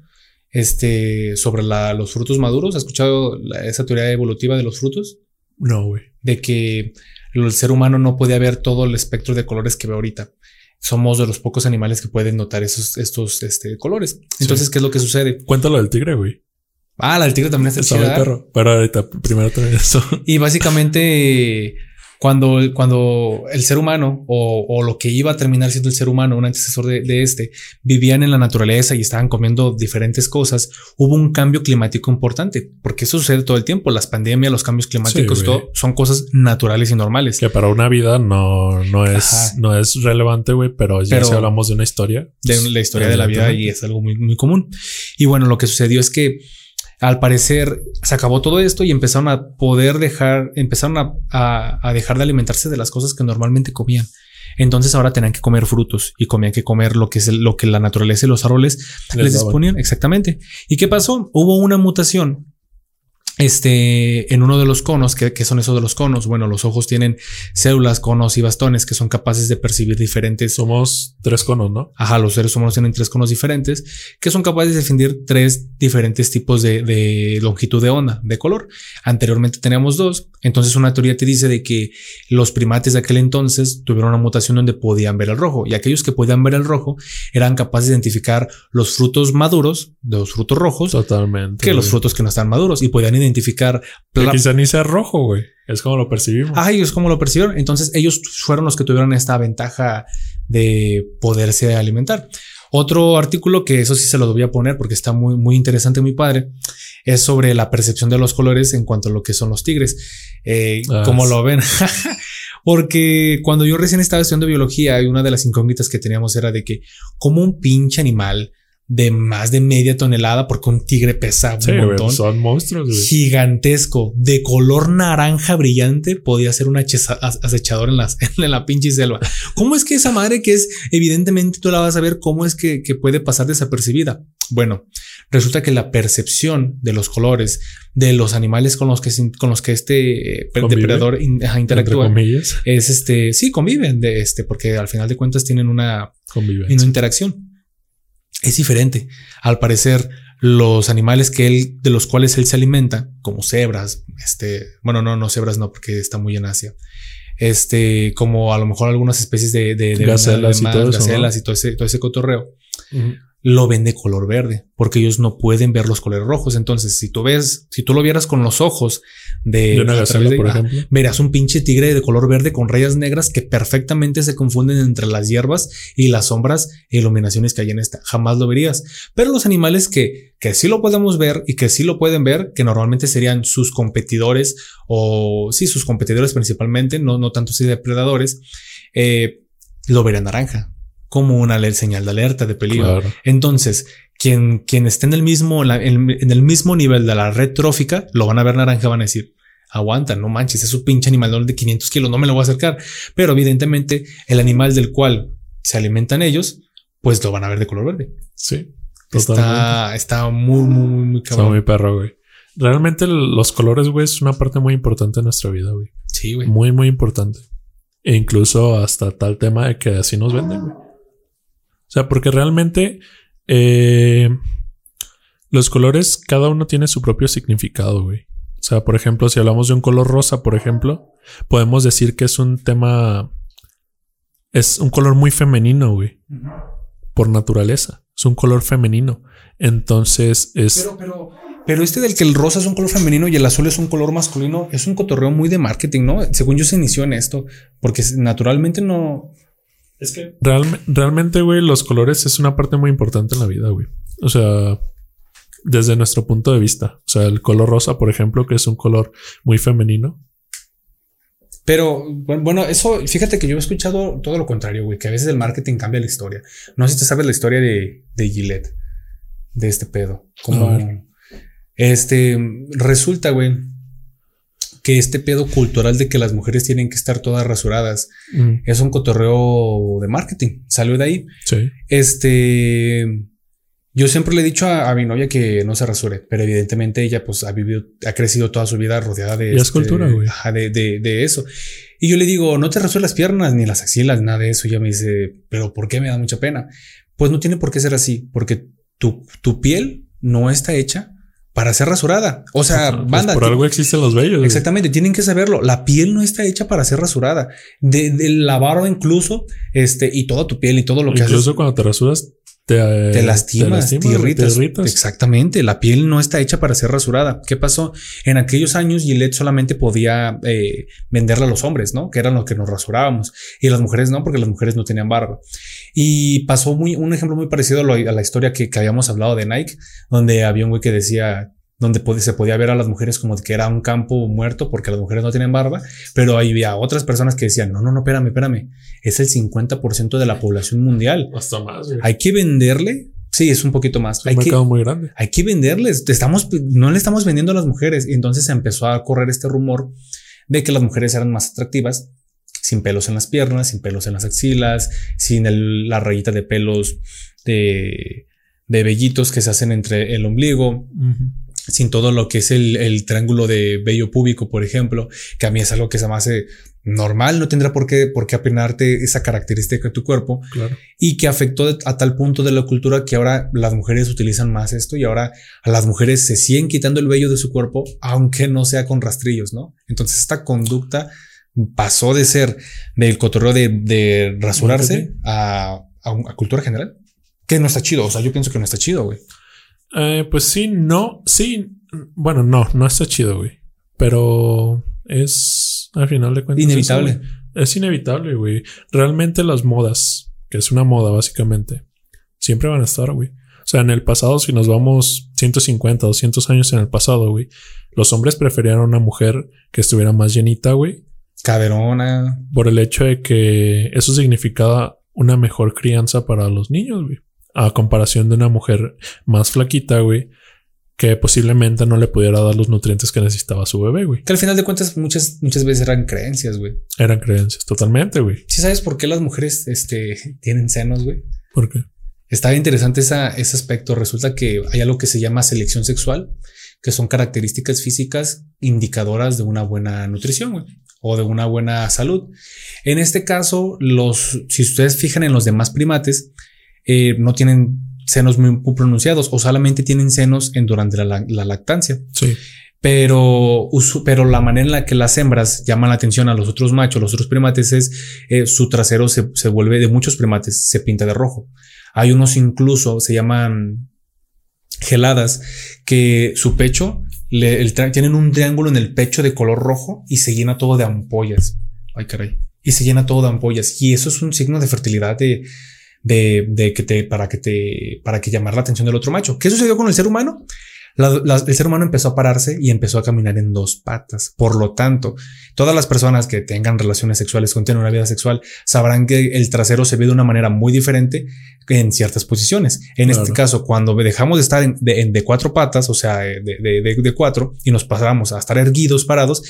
este, sobre los frutos maduros, ¿has escuchado esa teoría evolutiva de los frutos? No, güey. De que el ser humano no puede ver todo el espectro de colores que ve ahorita. Somos de los pocos animales que pueden notar esos, estos este, colores. Entonces, ¿qué es lo que sucede? Cuéntalo del tigre, güey. Ah, la del tigre también está chida. perro. Pero ahorita primero también eso. Y básicamente cuando, cuando el ser humano o, o, lo que iba a terminar siendo el ser humano, un antecesor de, de, este, vivían en la naturaleza y estaban comiendo diferentes cosas, hubo un cambio climático importante, porque eso sucede todo el tiempo. Las pandemias, los cambios climáticos, todo son cosas naturales y normales. Que para una vida no, no es, no es relevante, güey, pero ya si hablamos de una historia. De la historia de la vida y es algo muy, muy común. Y bueno, lo que sucedió es que al parecer se acabó todo esto y empezaron a poder dejar, empezaron a, dejar de alimentarse de las cosas que normalmente comían. Entonces ahora tenían que comer frutos y comían que comer lo que es lo que la naturaleza y los árboles les, disponían. Exactamente. ¿Y qué pasó? Hubo una mutación este, en uno de los conos, que, son esos de los conos, bueno, los ojos tienen células, conos y bastones que son capaces de percibir diferentes. Somos tres conos, ¿no? Ajá, los seres humanos tienen tres conos diferentes que son capaces de definir tres diferentes tipos de, de longitud de onda, de color. Anteriormente teníamos dos, entonces una teoría te dice de que los primates de aquel entonces tuvieron una mutación donde podían ver el rojo y aquellos que podían ver el rojo eran capaces de identificar los frutos maduros de los frutos rojos totalmente que los frutos que no están maduros y podían identificar. Que quizá ni sea rojo, güey. Es como lo percibimos. Ah, ellos como lo percibieron. Entonces ellos fueron los que tuvieron esta ventaja de poderse alimentar. Otro artículo que eso sí se lo voy a poner porque está muy, muy interesante, muy padre, es sobre la percepción de los colores en cuanto a lo que son los tigres. Eh, ah, ¿Cómo lo ven? porque cuando yo recién estaba estudiando biología, una de las incógnitas que teníamos era de que como un pinche animal de más de media tonelada porque un tigre pesa un montón. son monstruos. Gigantesco, de color naranja brillante, podía ser un acechador en, las, en la pinche selva. ¿Cómo es que esa madre que es, evidentemente tú la vas a ver, cómo es que, puede pasar desapercibida? Bueno, resulta que la percepción de los colores de los animales con los que, con los que este eh, depredador interactúa es este, sí, conviven de este, porque al final de cuentas tienen una, una interacción es diferente. Al parecer, los animales que él, de los cuales él se alimenta, como cebras, este, bueno, no, no cebras no, porque está muy en Asia. Este, como a lo mejor algunas especies de, de, de Gacelas y de- todo eso, gacelas y todo ese, todo ese cotorreo lo ven de color verde, porque ellos no pueden ver los colores rojos. Entonces, si tú ves, si tú lo vieras con los ojos de, De una gacela, de- por ah, verás un pinche tigre de color verde con rayas negras que perfectamente se confunden entre las hierbas y las sombras e iluminaciones que hay en esta. Jamás lo verías. Pero los animales que, que sí lo podemos ver y que sí lo pueden ver, que normalmente serían sus competidores o sí, sus competidores principalmente, no, no tanto si depredadores, eh, lo verán naranja como una señal de alerta de peligro. Claro. Entonces, quien, quien esté en el mismo, la- en, en el mismo nivel de la red trófica, lo van a ver naranja, van a decir, aguanta, no manches, es un pinche animal de 500 kilos, no me lo voy a acercar. Pero evidentemente, el animal del cual se alimentan ellos, pues lo van a ver de color verde. Sí. Totalmente. Está, está muy, muy, muy, muy Está cabrón. muy perro, güey. Realmente los colores, güey, es una parte muy importante de nuestra vida, güey. Sí, güey. Muy, muy importante. E incluso hasta tal tema de que así nos venden, güey. O sea, porque realmente eh, los colores, cada uno tiene su propio significado, güey. O sea, por ejemplo, si hablamos de un color rosa, por ejemplo, podemos decir que es un tema. Es un color muy femenino, güey. Por naturaleza. Es un color femenino. Entonces es. Pero, pero, pero este del que el rosa es un color femenino y el azul es un color masculino, es un cotorreo muy de marketing, ¿no? Según yo se inició en esto, porque naturalmente no. Es que Realme- realmente, güey, los colores es una parte muy importante en la vida, güey. O sea, desde nuestro punto de vista. O sea, el color rosa, por ejemplo, que es un color muy femenino. Pero bueno, eso, fíjate que yo he escuchado todo lo contrario, güey, que a veces el marketing cambia la historia. No sé si te sabes la historia de, de Gillette, de este pedo. Como este resulta, güey, que este pedo cultural de que las mujeres tienen que estar todas rasuradas Mm, es un cotorreo de marketing. Salió de ahí. sí. Este, yo siempre le he dicho a, a mi novia que no se rasure, pero evidentemente ella pues ha vivido, ha crecido toda su vida rodeada de, Y es este, cultura, güey. ajá, de, de, de eso. Y yo le digo, no te rasures las piernas ni las axilas, nada de eso. Y ella me dice, pero ¿por qué me da mucha pena? Pues no tiene por qué ser así, porque tu, tu piel no está hecha para ser rasurada. O sea, Pues banda, por algo existen los vellos. güey. Exactamente, tienen que saberlo. La piel no está hecha para ser rasurada. De, de la barba incluso, este, y toda tu piel y todo lo que Incluso haces. cuando te rasuras, te, eh, Te lastimas, te, irritas. te irritas. Exactamente. La piel no está hecha para ser rasurada. ¿Qué pasó? En aquellos años Gillette solamente podía eh, venderla a los hombres, ¿no? Que eran los que nos rasurábamos. Y las mujeres no, porque las mujeres no tenían barba. Y pasó muy, un ejemplo muy parecido a, lo- a la historia que, que habíamos hablado de Nike, donde había un güey que decía, donde se podía ver a las mujeres como que era un campo muerto porque las mujeres no tenían barba, pero ahí había otras personas que decían, no, no, no, espérame, espérame, es el 50% de la población mundial. Hasta más, güey. Hay que venderle. Sí, es un poquito más. Es un Hay que, mercado muy grande. hay que venderles. Estamos, no le estamos vendiendo a las mujeres. Y entonces se empezó a correr este rumor de que las mujeres eran más atractivas sin pelos en las piernas, sin pelos en las axilas, sin el- la rayita de pelos de, de vellitos que se hacen entre el ombligo. Sin todo lo que es el, el triángulo de vello púbico, por ejemplo, que a mí es algo que se me hace normal, no tendrá por qué, por qué apenarte esa característica de tu cuerpo Claro. y que afectó a tal punto de la cultura que ahora las mujeres utilizan más esto y ahora a las mujeres se siguen quitando el vello de su cuerpo, aunque no sea con rastrillos, ¿no? Entonces esta conducta pasó de ser del cotorreo de, de rasurarse a, a, a cultura general, que no está chido. O sea, yo pienso que no está chido, güey. Eh, pues sí, no, sí. Bueno, no, no está chido, güey. Pero es, al final de cuentas, Inevitable. eso, es inevitable, güey. Realmente las modas, que es una moda básicamente, siempre van a estar, güey. O sea, en el pasado, si nos vamos 150, 200 años en el pasado, güey, los hombres preferían a una mujer que estuviera más llenita, güey, Caderona. por el hecho de que eso significaba una mejor crianza para los niños, güey. A comparación de una mujer más flaquita, güey, que posiblemente no le pudiera dar los nutrientes que necesitaba su bebé, güey. Que al final de cuentas muchas, muchas veces eran creencias, güey. Eran creencias, totalmente, güey. ¿Sí sabes por qué las mujeres este, tienen senos, güey? ¿Por qué? Está interesante esa, ese aspecto. Resulta que hay algo que se llama selección sexual, que son características físicas indicadoras de una buena nutrición güey, o de una buena salud. En este caso, los, si ustedes fijan en los demás primates, eh, no tienen senos muy, pronunciados o solamente tienen senos en, durante la, lactancia. Sí. Pero, pero la manera en la que las hembras llaman la atención a los otros machos, los otros primates, es eh, su trasero se, se, vuelve de muchos primates, se pinta de rojo. Hay unos incluso, se llaman geladas, que su pecho, le, tienen un triángulo en el pecho de color rojo y se llena todo de ampollas. Ay, caray. Y se llena todo de ampollas. Y eso es un signo de fertilidad de, de, de que te, para que te, para que llamar la atención del otro macho. ¿Qué sucedió con el ser humano? el ser humano empezó a pararse y empezó a caminar en dos patas. Por lo tanto, todas las personas que tengan relaciones sexuales, que una vida sexual, sabrán que el trasero se ve de una manera muy diferente en ciertas posiciones. En este caso, cuando dejamos de estar en, de, cuatro patas, o sea, de, de, de cuatro, y nos pasamos a estar erguidos, parados,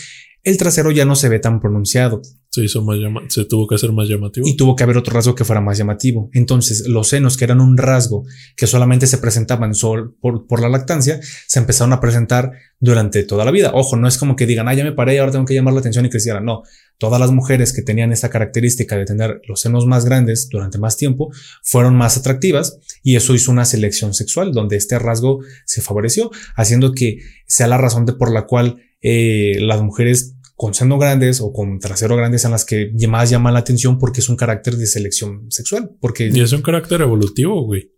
el trasero ya no se ve tan pronunciado. Se hizo más se tuvo que hacer más llamativo. Y tuvo que haber otro rasgo que fuera más llamativo. Entonces, los senos, que eran un rasgo que solamente se presentaban sol por, por, la lactancia, se empezaron a presentar durante toda la vida. Ojo, no es como que digan, ah, ya me paré ahora tengo que llamar la atención y creciera. No, todas las mujeres que tenían esta característica de tener los senos más grandes durante más tiempo fueron más atractivas y eso hizo una selección sexual donde este rasgo se favoreció, haciendo que sea la razón de por la cual eh, las mujeres con seno grandes o con trasero grandes son las que más llaman la atención porque es un carácter de selección sexual. Porque y es un carácter evolutivo, güey.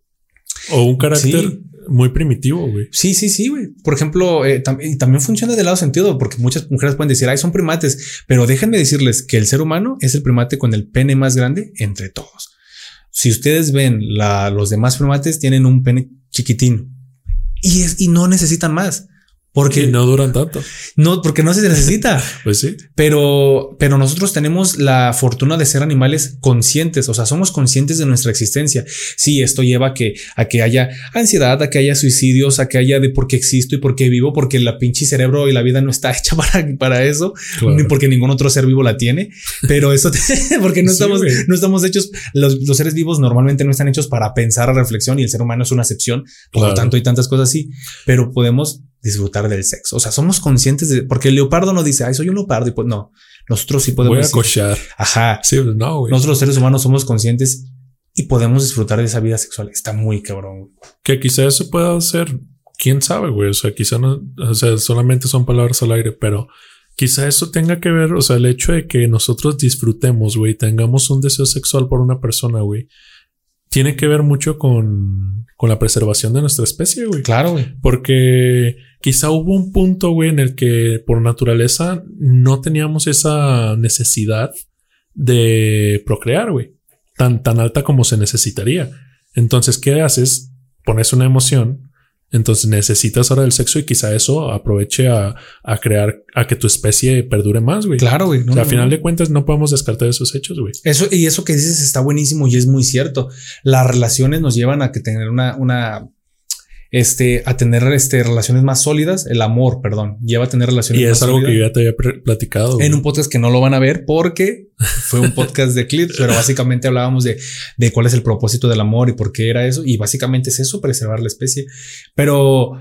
O un carácter muy primitivo, güey. Sí, sí, sí, güey. Por ejemplo, eh, también funciona de lado sentido, porque muchas mujeres pueden decir, ay, son primates, pero déjenme decirles que el ser humano es el primate con el pene más grande entre todos. Si ustedes ven los demás primates tienen un pene chiquitín y, es, y no necesitan más. Porque no duran tanto. No, porque no se necesita. pues sí. Pero, pero nosotros tenemos la fortuna de ser animales conscientes. O sea, somos conscientes de nuestra existencia. Sí, esto lleva a que, a que haya ansiedad, a que haya suicidios, a que haya de por qué existo y por qué vivo, porque la pinche cerebro y la vida no está hecha para, para eso, ni porque ningún otro ser vivo la tiene. Pero eso, porque no estamos, no estamos hechos, los, los, seres vivos normalmente no están hechos para pensar a reflexión y el ser humano es una excepción. Por lo tanto, hay tantas cosas así, pero podemos disfrutar del sexo. O sea, somos conscientes de, porque el leopardo no dice, ay, soy un leopardo y pues no, nosotros sí podemos. Voy a cochar. Ajá. Sí, no, güey. Nosotros los seres humanos somos conscientes y podemos disfrutar de esa vida sexual. Está muy cabrón. Que quizá eso pueda ser, quién sabe, güey. O sea, quizá no, o sea, solamente son palabras al aire, pero quizá eso tenga que ver, o sea, el hecho de que nosotros disfrutemos, güey, tengamos un deseo sexual por una persona, güey, tiene que ver mucho con, con la preservación de nuestra especie, güey. Claro, güey. Porque quizá hubo un punto, güey, en el que por naturaleza no teníamos esa necesidad de procrear, güey, tan, tan alta como se necesitaría. Entonces, ¿qué haces? Pones una emoción, entonces necesitas ahora el sexo y quizá eso aproveche a, crear, a que tu especie perdure más, güey. Claro, güey. al final de cuentas no podemos descartar esos hechos, güey. Eso, y eso que dices está buenísimo y es muy cierto. Las relaciones nos llevan a que tener una, una este, a tener este, relaciones más sólidas, el amor, perdón, lleva a tener relaciones y es algo que yo ya te había platicado. En un podcast que no lo van a ver porque fue un podcast de clips, pero básicamente hablábamos de, de cuál es el propósito del amor y por qué era eso. Y básicamente es eso, preservar la especie. Pero,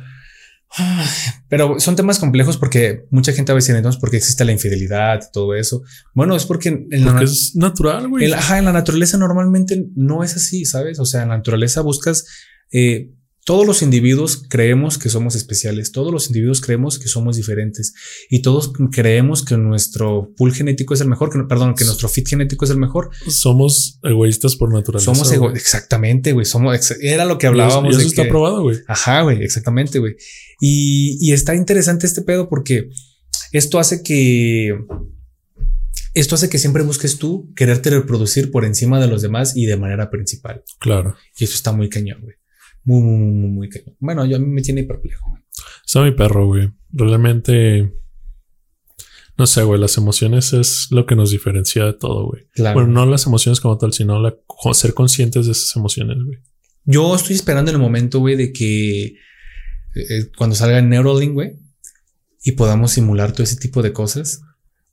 pero son temas complejos porque mucha gente a veces entonces porque existe la infidelidad y todo eso. Bueno, es porque, en la, es natural, güey. Ajá, en la naturaleza normalmente no es así, ¿sabes? O sea, en la naturaleza buscas eh, todos los individuos creemos que somos especiales, todos los individuos creemos que somos diferentes y todos creemos que nuestro pool genético es el mejor, que, perdón, que nuestro fit genético es el mejor. Somos egoístas por naturaleza. Somos egoístas, exactamente, güey. Somos, era lo que hablábamos. Y eso, está probado, güey. Ajá, güey, exactamente, güey. Y, y está interesante este pedo porque esto hace que esto hace que siempre busques tú quererte reproducir por encima de los demás y de manera principal. Claro. Y eso está muy cañón, güey. Muy, muy, muy, muy Bueno, yo a mí me tiene perplejo. Está mi perro, güey. Realmente. No sé, güey. Las emociones es lo que nos diferencia de todo, güey. Claro. Bueno, no las emociones como tal, sino la, ser conscientes de esas emociones, güey. Yo estoy esperando el momento, güey, de que eh, cuando salga el Neuralink, güey, y podamos simular todo ese tipo de cosas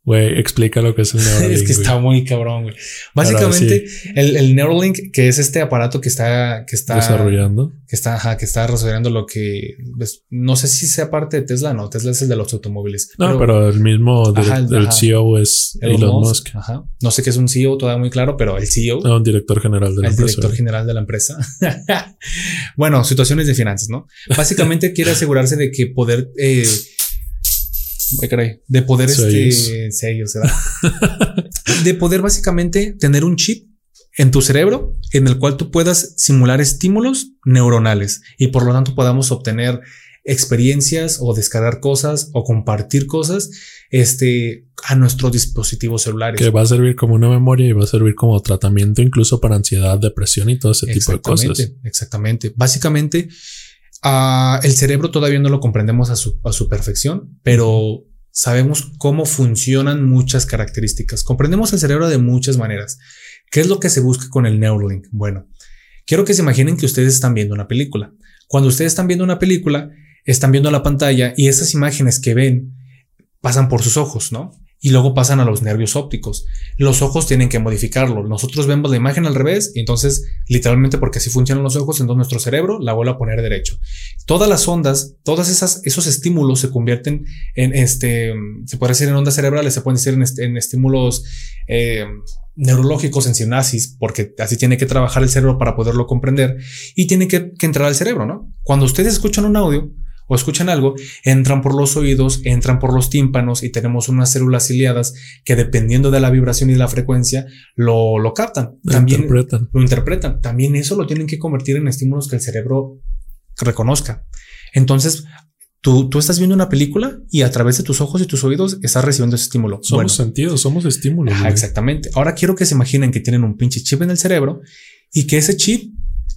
Güey, explica lo que es el Neuralink. es que está muy cabrón, güey. Básicamente, el, el, Neuralink, que es este aparato que está, que está desarrollando, que está, ajá, que está desarrollando lo que pues, no sé si sea parte de Tesla, no. Tesla es el de los automóviles. No, pero, el mismo del, CEO es Elon, Musk. Ajá. No sé qué es un CEO todavía muy claro, pero el CEO. No, un director general de la el empresa. director general de la empresa. bueno, situaciones de finanzas, ¿no? Básicamente quiere asegurarse de que poder eh, de poder este sellos, de poder básicamente tener un chip en tu cerebro en el cual tú puedas simular estímulos neuronales y por lo tanto podamos obtener experiencias o descargar cosas o compartir cosas este, a nuestros dispositivos celulares. Que va a servir como una memoria y va a servir como tratamiento incluso para ansiedad, depresión y todo ese tipo de cosas. Exactamente. Básicamente, Ah, el cerebro todavía no lo comprendemos a su, a su perfección, pero sabemos cómo funcionan muchas características. Comprendemos el cerebro de muchas maneras. ¿Qué es lo que se busca con el Neuralink? Bueno, quiero que se imaginen que ustedes están viendo una película. Cuando ustedes están viendo una película, están viendo la pantalla y esas imágenes que ven pasan por sus ojos, ¿no? y luego pasan a los nervios ópticos. Los ojos tienen que modificarlo. Nosotros vemos la imagen al revés y entonces literalmente porque así funcionan los ojos, entonces nuestro cerebro la vuelve a poner derecho. Todas las ondas, esas esos estímulos se convierten en este, se puede decir en ondas cerebrales, se pueden decir en, estímulos eh, neurológicos en sinapsis, porque así tiene que trabajar el cerebro para poderlo comprender y tiene que, que entrar al cerebro, ¿no? Cuando ustedes escuchan un audio, o escuchan algo, entran por los oídos, entran por los tímpanos y tenemos unas células ciliadas que dependiendo de la vibración y la frecuencia lo, lo captan. También interpretan. lo interpretan. También eso lo tienen que convertir en estímulos que el cerebro reconozca. Entonces, Tú, tú, estás viendo una película y a través de tus ojos y tus oídos estás recibiendo ese estímulo. Somos sentidos, somos estímulos. exactamente. Ahora quiero que se imaginen que tienen un pinche chip en el cerebro y que ese chip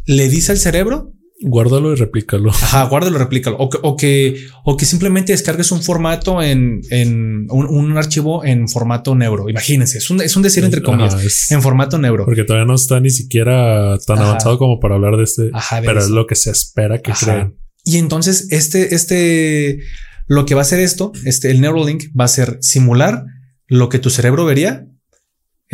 le dice al cerebro Guárdalo y replícalo. Ajá, guárdalo y replícalo. O que, o que, o que simplemente descargues un formato en, en un, archivo en formato neuro. Imagínense, es un, es un decir entre comillas, en formato neuro. Porque todavía no está ni siquiera tan avanzado como para hablar de este, pero es lo que se espera que crean. Y entonces este, este, lo que va a hacer esto, este, el Neuralink va a ser simular lo que tu cerebro vería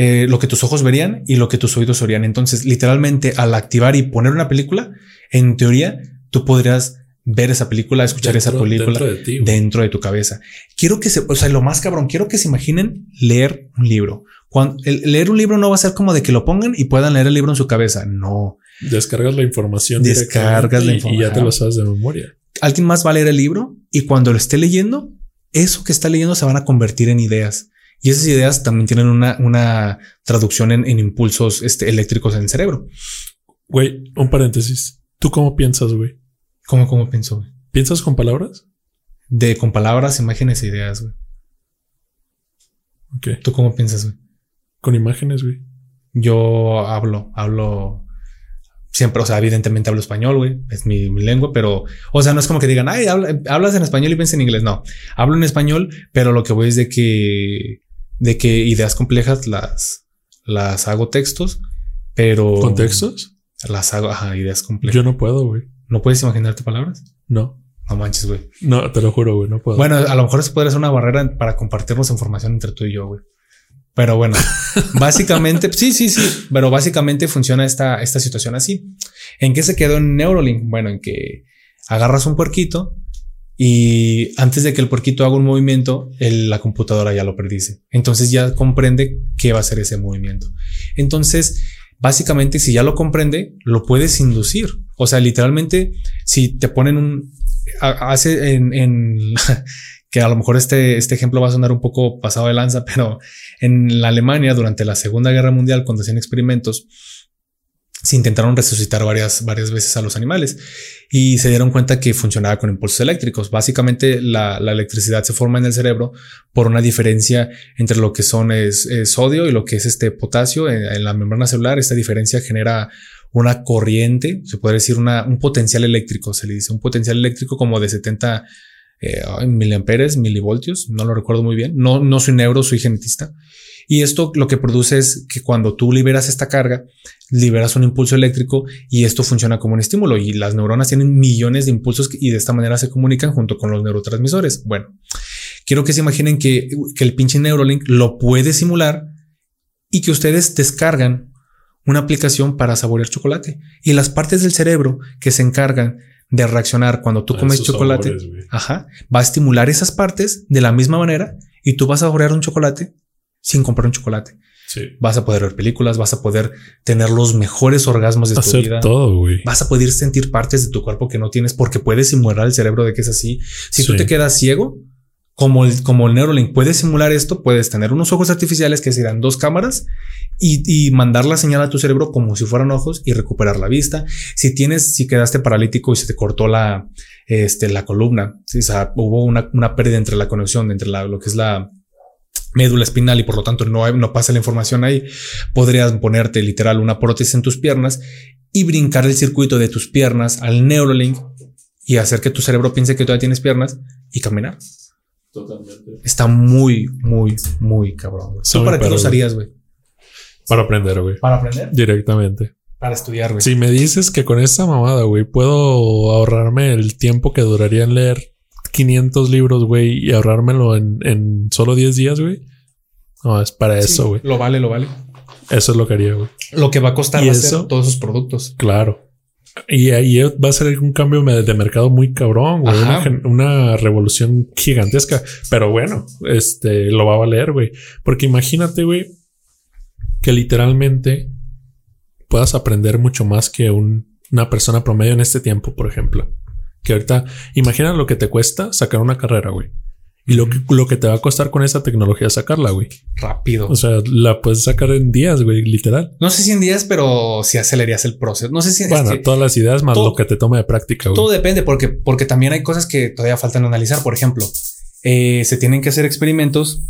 eh, lo que tus ojos verían y lo que tus oídos oirían. Entonces, literalmente, al activar y poner una película, en teoría, tú podrías ver esa película, escuchar esa película dentro de, tu cabeza. Quiero que se, o sea, lo más cabrón, quiero que se imaginen leer un libro. Cuando leer un libro no va a ser como de que lo pongan y puedan leer el libro en su cabeza. No. Descargas la información. Descargas la información. Y ya te lo sabes de memoria. Alguien más va a leer el libro y cuando lo esté leyendo, eso que está leyendo se van a convertir en ideas. Y esas ideas también tienen una, una traducción en, impulsos este, eléctricos en el cerebro. Güey, un paréntesis. ¿Tú cómo piensas, güey? ¿Cómo, cómo pienso? ¿Piensas con palabras? De con palabras, imágenes e ideas, güey. Ok. ¿Tú cómo piensas, güey? Con imágenes, güey. Yo hablo, hablo siempre, o sea, evidentemente hablo español, güey, es mi, lengua, pero, o sea, no es como que digan, ay, hablas en español y piensas en inglés, no, hablo en español, pero lo que voy es de que de que ideas complejas las, las hago textos, pero... ¿Con textos? Las hago, ajá, ideas complejas. Yo no puedo, güey. ¿No puedes imaginarte palabras? No. No manches, güey. No, te lo juro, güey, no puedo. Bueno, a lo mejor eso podría ser una barrera para compartirnos información entre tú y yo, güey. Pero bueno, básicamente, sí, sí, sí, pero básicamente funciona esta, esta situación así. ¿En qué se quedó en Neuralink? Bueno, en que agarras un puerquito, y antes de que el porquito haga un movimiento, la computadora ya lo predice. Entonces ya comprende qué va a ser ese movimiento. Entonces, básicamente, si ya lo comprende, lo puedes inducir. O sea, literalmente, si te ponen un, hace en, en que a lo mejor este, este ejemplo va a sonar un poco pasado de lanza, pero en la Alemania durante la Segunda Guerra Mundial, cuando hacían experimentos, se intentaron resucitar varias, varias veces a los animales y se dieron cuenta que funcionaba con impulsos eléctricos. Básicamente la, electricidad se forma en el cerebro por una diferencia entre lo que son es, sodio y lo que es este potasio en, la membrana celular. Esta diferencia genera una corriente, se puede decir una, un potencial eléctrico, se le dice un potencial eléctrico como de 70 eh, miliamperes, milivoltios, no lo recuerdo muy bien. No, no soy neuro, soy genetista. Y esto lo que produce es que cuando tú liberas esta carga, liberas un impulso eléctrico y esto funciona como un estímulo y las neuronas tienen millones de impulsos y de esta manera se comunican junto con los neurotransmisores. Bueno, quiero que se imaginen que, que el pinche Neurolink lo puede simular y que ustedes descargan una aplicación para saborear chocolate y las partes del cerebro que se encargan de reaccionar cuando tú A comes chocolate, sabores, ajá, va a estimular esas partes de la misma manera y tú vas a saborear un chocolate sin comprar un chocolate. Sí. Vas a poder ver películas, vas a poder tener los mejores orgasmos de tu vida. todo, güey. Vas a poder sentir partes de tu cuerpo que no tienes porque puedes simular el cerebro de que es así. Si tú te quedas ciego, como el, como el Neuralink puede simular esto, puedes tener unos ojos artificiales que serán dos cámaras y, mandar la señal a tu cerebro como si fueran ojos y recuperar la vista. Si tienes, si quedaste paralítico y se te cortó la, este, la columna, si, o sea, hubo una, una pérdida entre la conexión, entre lo que es la médula espinal y por lo tanto no, hay- no pasa la información ahí, podrías ponerte literal una prótesis en tus piernas y brincar el circuito de tus piernas al Neuralink y hacer que tu cerebro piense que todavía tienes piernas y caminar. Totalmente. Está muy, muy, muy cabrón. güey. ¿Tú muy para qué lo usarías, güey? Para aprender, güey. Para aprender. Directamente. Para estudiar, güey. Si me dices que con esta mamada, güey, puedo ahorrarme el tiempo que duraría en leer 500 libros, güey, y ahorrármelo en, en solo 10 días, güey. No, es para Sí, eso, güey. Lo vale, lo vale. Eso es lo que haría, güey. Lo que va a costar ¿Y va a eso? ser todos esos productos. Claro. Y ahí va a ser un cambio de mercado muy cabrón, güey. Una, una revolución gigantesca. Pero bueno, este lo va a valer, güey. Porque imagínate, güey, que literalmente puedas aprender mucho más que un- una persona promedio en este tiempo, por ejemplo. Que ahorita, imagina lo que te cuesta sacar una carrera, güey. Y lo que, lo que te va a costar con esa tecnología sacarla, güey. Rápido. O sea, la puedes sacar en días, güey, literal. no sé si en días, pero si acelerarías el proceso. No sé si es Bueno, que todas las ideas más todo- lo que te toma de práctica, güey. todo depende porque, porque también hay cosas que todavía faltan analizar. Por ejemplo, eh, se tienen que hacer experimentos.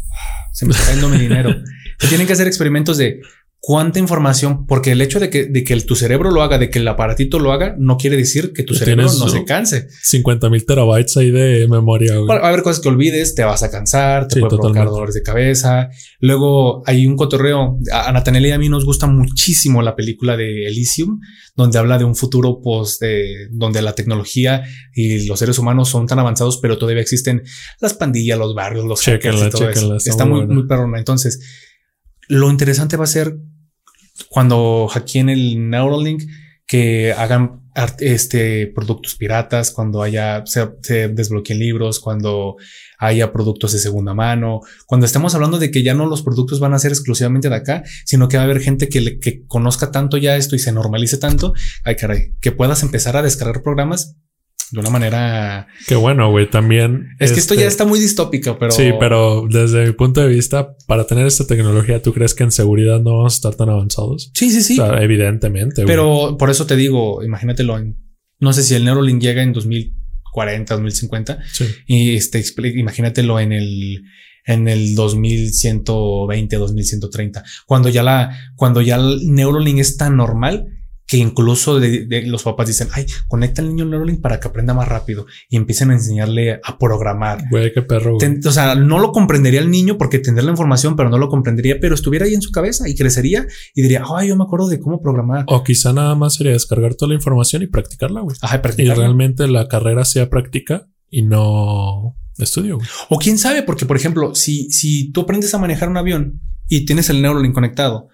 Se me está cayendo mi dinero. Se tienen que hacer experimentos de cuánta información, porque el hecho de que, de que el- tu cerebro lo haga, de que el aparatito lo haga, no quiere decir que tu Que cerebro no se canse. 50 mil terabytes ahí de memoria, güey. Va a haber cosas que olvides, te vas a cansar, te Sí, puede provocar dolores de cabeza. Luego hay un cotorreo. A Nathaniel y a mí nos gusta muchísimo la película de Elysium, donde habla de un futuro post, eh, donde la tecnología y los seres humanos son tan avanzados, pero todavía existen las pandillas, los barrios, los hackers Chéquenla, y todo eso. está muy muy, buena. muy perrona. Entonces, lo interesante va a ser cuando hackeen el Neuralink que hagan este productos piratas, cuando haya se, desbloqueen libros, cuando haya productos de segunda mano, cuando estemos hablando de que ya no los productos van a ser exclusivamente de acá, sino que va a haber gente que, que conozca tanto ya esto y se normalice tanto, ay caray, que puedas empezar a descargar programas de una manera. Qué bueno, güey. También. Es que esto este, ya está muy distópico, pero Sí, pero desde mi punto de vista, para tener esta tecnología, ¿tú crees que en seguridad no vamos a estar tan avanzados? sí, sí, sí. O sea, evidentemente. güey. Pero por eso te digo, imagínatelo en, no sé si el Neuralink llega en 2040, 2050 Sí. y este, imagínatelo en el, en el 2120, 2130, cuando ya la, cuando ya el Neuralink es tan normal que incluso de- de- los papás dicen, ay, conecta al niño al Neuralink para que aprenda más rápido y empiecen a enseñarle a programar. Güey, qué perro. güey. Ten- o sea, no lo comprendería el niño porque tendría la información, pero no lo comprendería, pero estuviera ahí en su cabeza y crecería y diría, ay, yo me acuerdo de cómo programar. O quizá nada más sería descargar toda la información y practicarla, güey. Ajá, Y practicarla. realmente la carrera sea práctica y no estudio, güey. O quién sabe, porque por ejemplo, si, si tú aprendes a manejar un avión y tienes el Neuralink conectado,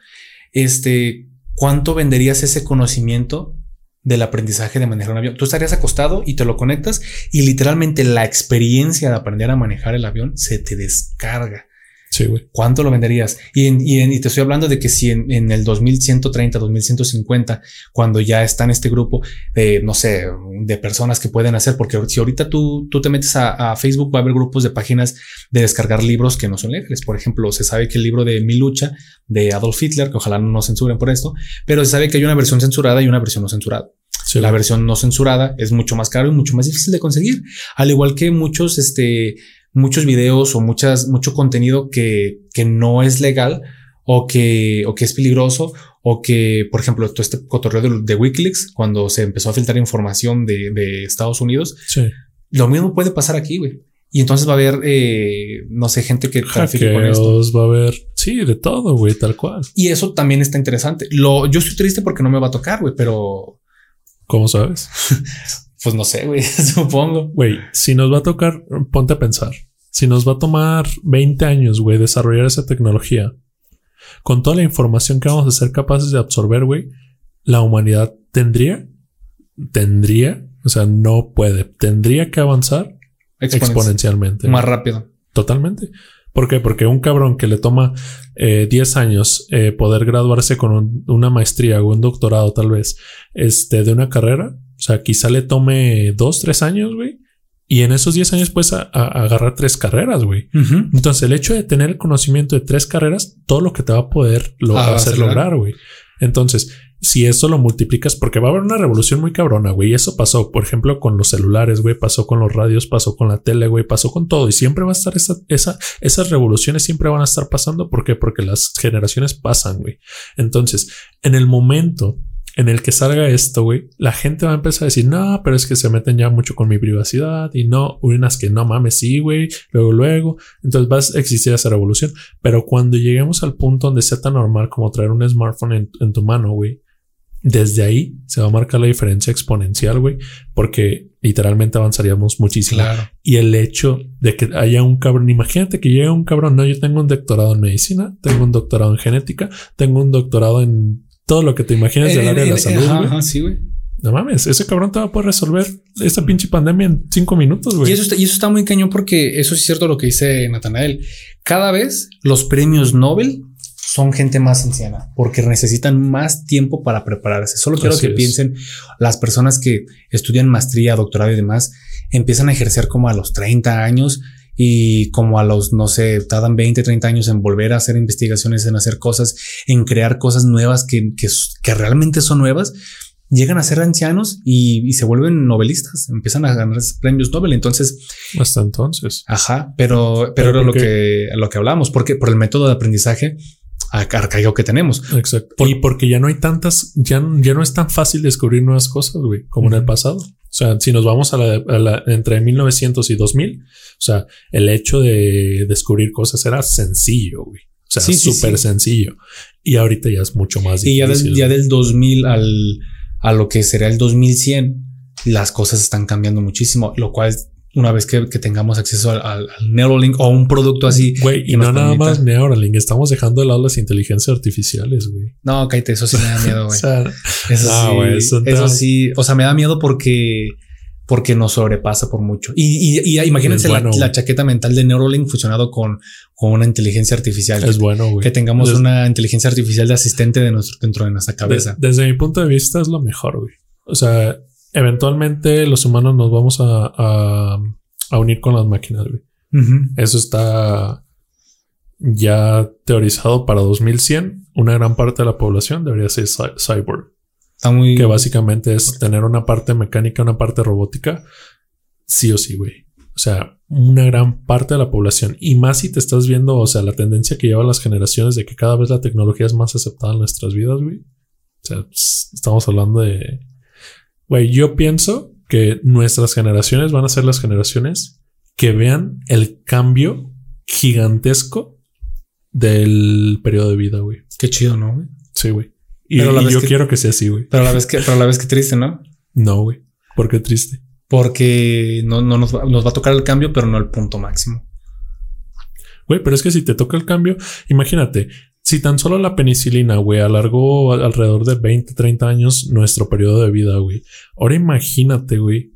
este, ¿cuánto venderías ese conocimiento del aprendizaje de manejar un avión? Tú estarías acostado y te lo conectas y literalmente la experiencia de aprender a manejar el avión se te descarga. Sí, güey. ¿Cuánto lo venderías? Y, en- y en- y te estoy hablando de que si en, en el 2130, 2150, cuando ya está en este grupo de, no sé, de personas que pueden hacer, porque si ahorita tú, tú te metes a, a Facebook, va a haber grupos de páginas de descargar libros que no son legales. Por ejemplo, se sabe que el libro de Mi lucha de Adolf Hitler, que ojalá no nos censuren por esto, pero se sabe que hay una versión censurada y una versión no censurada. Sí, La versión no censurada es mucho más caro y mucho más difícil de conseguir. Al igual que muchos, este, muchos videos o muchas, mucho contenido que, que no es legal o que, o que es peligroso o que, por ejemplo, todo este cotorreo de, de Wikileaks, cuando se empezó a filtrar información de, de Estados Unidos, Sí. lo mismo puede pasar aquí, güey. Y entonces va a haber, eh, no sé, gente que trafique con esto. Va a haber. Sí, de todo, güey, tal cual. Y eso también está interesante. Lo, yo estoy triste porque no me va a tocar, güey, pero ¿Cómo sabes? pues no sé, güey, supongo. Güey, si nos va a tocar, ponte a pensar. si nos va a tomar 20 años, güey, desarrollar esa tecnología, con toda la información que vamos a ser capaces de absorber, güey, la humanidad tendría, tendría, o sea, no puede, tendría que avanzar exponencialmente. Más rápido. Totalmente. ¿Por qué? Porque un cabrón que le toma 10 eh, años eh, poder graduarse con una maestría o un doctorado tal vez este, de una carrera, sea, quizá le tome 2, 3 años, güey. Y en esos 10 años puedes agarrar tres carreras, güey. Entonces el hecho de tener el conocimiento de tres carreras, todo lo que te va a poder lo ah, hacer lograr, güey. Entonces, si eso lo multiplicas, porque va a haber una revolución muy cabrona, güey. Y eso pasó, por ejemplo, con los celulares, güey, pasó con los radios, pasó con la tele, güey, pasó con todo. Y siempre va a estar esa, esa, esas revoluciones siempre van a estar pasando. ¿Por qué? Porque las generaciones pasan, güey. Entonces, en el momento en el que salga esto, güey, la gente va a empezar a decir, no, pero es que se meten ya mucho con mi privacidad y no, unas que no mames, sí, güey, luego, luego. Entonces va a existir esa revolución. Pero cuando lleguemos al punto donde sea tan normal como traer un smartphone en, en tu mano, güey, desde ahí se va a marcar la diferencia exponencial, güey, porque literalmente avanzaríamos muchísimo. Y el hecho de que haya un cabrón, imagínate que llegue un cabrón, no, yo tengo un doctorado en medicina, tengo un doctorado en genética, tengo un doctorado en todo lo que te imaginas del área de la salud. Ajá, sí, güey. No mames, ese cabrón te va a poder resolver esta pinche pandemia en cinco minutos, güey. Y eso, está, y eso está muy cañón porque eso es cierto lo que dice Natanael. Cada vez los premios Nobel son gente más anciana porque necesitan más tiempo para prepararse. Solo quiero que piensen las personas que estudian maestría, doctorado y demás, empiezan a ejercer como a los 30 años y como a los, no sé, tardan 20, 30 años en volver a hacer investigaciones, en hacer cosas, en crear cosas nuevas que, que, que realmente son nuevas, llegan a ser ancianos y, y, se vuelven novelistas, empiezan a ganar premios Nobel. Entonces, hasta entonces. Ajá, pero, pero, era lo que, lo que hablábamos, porque por el método de aprendizaje arcaico que tenemos. Exacto. y porque ya no hay tantas, ya, ya no es tan fácil descubrir nuevas cosas, güey, como en el pasado. O sea, si nos vamos a la, entre 1900 y 2000, o sea, el hecho de descubrir cosas era sencillo, güey. O sea, súper sencillo. Y ahorita ya es mucho más difícil. Y ya del, ya del 2000 al, a lo que será el 2100, las cosas están cambiando muchísimo, lo cual una vez que, tengamos acceso al, Neuralink o un producto así. Güey, y no nada más Neuralink, estamos dejando de lado las inteligencias artificiales, güey. No, cállate, eso sí me da miedo, güey. eso, sí, eso, sí, o sea, me da miedo porque porque nos sobrepasa por mucho. Y, y, imagínense la, chaqueta mental de Neuralink fusionado con, con una inteligencia artificial. Es bueno, güey. Que tengamos una inteligencia artificial de asistente de nuestro, dentro de nuestra cabeza. desde mi punto de vista es lo mejor, güey. O sea, eventualmente los humanos nos vamos a, unir con las máquinas, güey. Eso está ya teorizado para 2100. Una gran parte de la población debería ser cyborg. Está muy... Que básicamente es tener una parte mecánica, una parte robótica. Sí o sí, güey. O sea, una gran parte de la población. Y más si te estás viendo, o sea, la tendencia que lleva las generaciones de que cada vez la tecnología es más aceptada en nuestras vidas, güey. O sea, estamos hablando de Güey, yo pienso que nuestras generaciones van a ser las generaciones que vean el cambio gigantesco del periodo de vida, güey. Qué chido, ¿no, güey? Sí, güey. Y, yo quiero que sea así, güey. Pero a la vez que, pero a la vez que triste, ¿no? No, güey. ¿Por qué triste? Porque no, no nos, va, nos va a tocar el cambio, pero no el punto máximo. Güey, pero es que si te toca el cambio, imagínate, si tan solo la penicilina, güey, alargó alrededor de 20, 30 años nuestro periodo de vida, güey. Ahora imagínate, güey,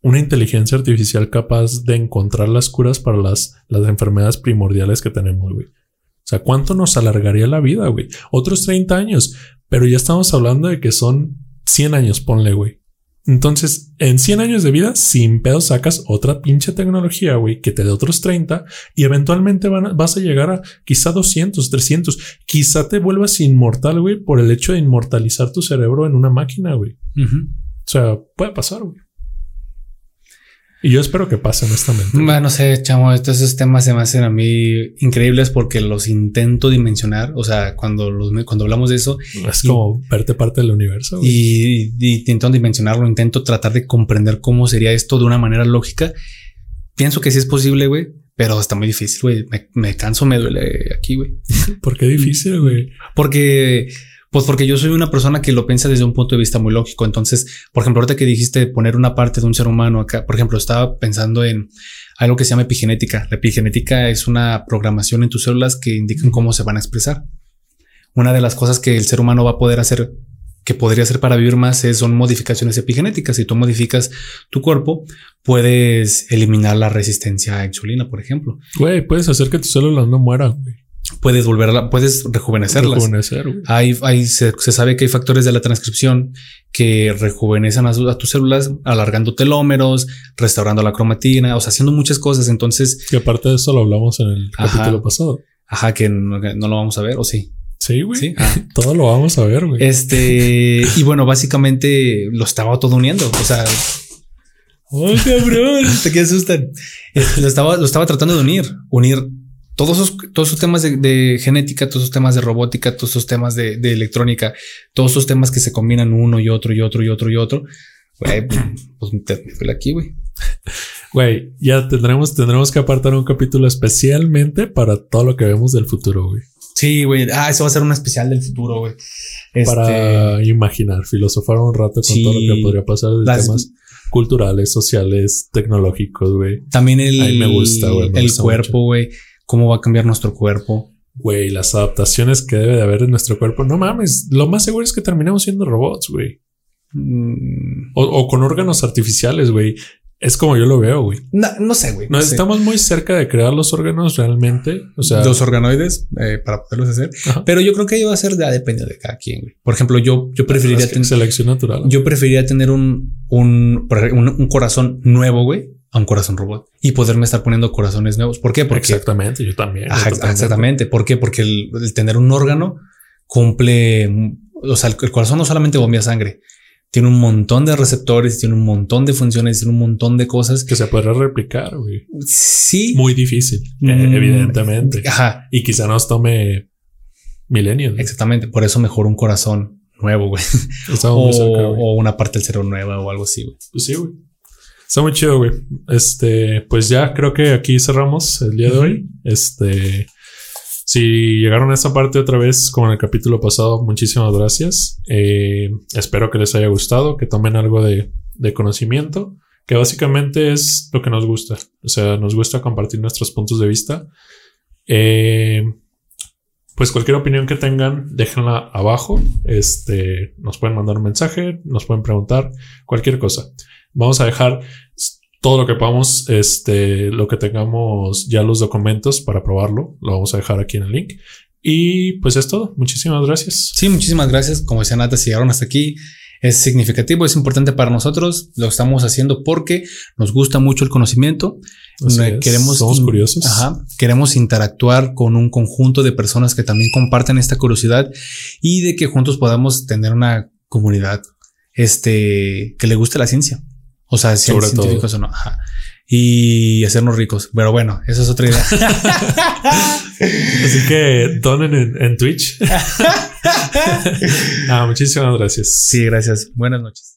una inteligencia artificial capaz de encontrar las curas para las, las enfermedades primordiales que tenemos, güey. O sea, ¿cuánto nos alargaría la vida, güey? Otros 30 años, pero ya estamos hablando de que son 100 años, ponle, güey. Entonces, en 100 años de vida, sin pedo sacas otra pinche tecnología, güey, que te dé otros 30 y eventualmente vas a llegar a quizá 200, 300. Quizá te vuelvas inmortal, güey, por el hecho de inmortalizar tu cerebro en una máquina, güey. O sea, puede pasar, güey. Y yo espero que pase honestamente. Bueno, no sé, chamo, estos esos temas se me hacen a mí increíbles porque los intento dimensionar. O sea, cuando los, cuando hablamos de eso. Es como verte parte del universo. Y, intento dimensionarlo, intento tratar de comprender cómo sería esto de una manera lógica. Pienso que sí es posible, güey, pero está muy difícil, güey. Me, me canso, me duele aquí, güey. ¿Por qué difícil, güey? Porque Pues porque yo soy una persona que lo piensa desde un punto de vista muy lógico. Entonces, por ejemplo, ahorita que dijiste poner una parte de un ser humano acá, por ejemplo, estaba pensando en algo que se llama epigenética. La epigenética es una programación en tus células que indican cómo se van a expresar. Una de las cosas que el ser humano va a poder hacer que podría ser para vivir más es, son modificaciones epigenéticas. Si tú modificas tu cuerpo, puedes eliminar la resistencia a insulina, por ejemplo. Güey, puedes hacer que tus células no mueran. Güey puedes volverla, puedes rejuvenecerlas. Rejuvenecer, hay, hay, se, sabe que hay factores de la transcripción que rejuvenecen a, tus células, alargando telómeros, restaurando la cromatina, o sea, haciendo muchas cosas. Entonces, que aparte de eso lo hablamos en el capítulo pasado. Ajá, que no, lo vamos a ver, o sí. Sí, güey. Ah. todo lo vamos a ver, güey. Este, y bueno, básicamente lo estaba todo uniendo. O sea, ¡Oh, cabrón! ¿Te asustan? Este, lo estaba, lo estaba tratando de unir, unir todos esos, todos esos temas de, genética, todos esos temas de robótica, todos esos temas de, electrónica, todos esos temas que se combinan uno y otro y otro y otro y otro. Güey, pues me fue aquí, güey. Güey, ya tendremos, tendremos que apartar un capítulo especialmente para todo lo que vemos del futuro, güey. Sí, güey. Ah, eso va a ser un especial del futuro, güey. Para este, imaginar, filosofar un rato con todo lo que podría pasar de temas culturales, sociales, tecnológicos, güey. También el, me gusta, güey. El cuerpo, güey cómo va a cambiar nuestro cuerpo. Güey, las adaptaciones que debe de haber en nuestro cuerpo. No mames, lo más seguro es que terminamos siendo robots, güey. Mm. O, con órganos artificiales, güey. Es como yo lo veo, güey. No, sé, güey. No, estamos muy cerca de crear los órganos realmente. O sea, los organoides eh, para poderlos hacer. Pero yo creo que ahí va a ser ya depende de cada quien, güey. Por ejemplo, yo, yo preferiría tener selección natural. Yo preferiría tener un, un, un corazón nuevo, güey, a un corazón robot y poderme estar poniendo corazones nuevos. ¿Por qué? Porque exactamente, yo también. exactamente. ¿Por qué? Porque el, tener un órgano cumple, o sea, el, corazón no solamente bombea sangre, tiene un montón de receptores, tiene un montón de funciones, tiene un montón de cosas que se puede replicar. Güey. Sí. Muy difícil, mm, evidentemente. Ajá. Y quizá nos tome milenios. Exactamente. Por eso mejor un corazón nuevo, güey. o, o, una parte del cerebro nueva o algo así, güey. Pues sí, güey. Está muy chido, güey. Este, pues ya creo que aquí cerramos el día de hoy. Este, si llegaron a esta parte otra vez, como en el capítulo pasado, muchísimas gracias. Eh, espero que les haya gustado, que tomen algo de, conocimiento, que básicamente es lo que nos gusta. O sea, nos gusta compartir nuestros puntos de vista. Eh, pues cualquier opinión que tengan, déjenla abajo. Este, nos pueden mandar un mensaje, nos pueden preguntar, cualquier cosa. Vamos a dejar todo lo que podamos, este, lo que tengamos ya los documentos para probarlo, lo vamos a dejar aquí en el link. Y pues es todo. Muchísimas gracias. Sí, muchísimas gracias. Como decía Nata, si llegaron hasta aquí, es significativo, es importante para nosotros. Lo estamos haciendo porque nos gusta mucho el conocimiento. queremos, somos curiosos. Ajá, queremos interactuar con un conjunto de personas que también comparten esta curiosidad y de que juntos podamos tener una comunidad este, que le guste la ciencia. O sea, Sobre científicos todo. o no. Ajá. Y hacernos ricos. Pero bueno, esa es otra idea. Así que donen en, en Twitch. ah, muchísimas gracias. Sí, gracias. Buenas noches.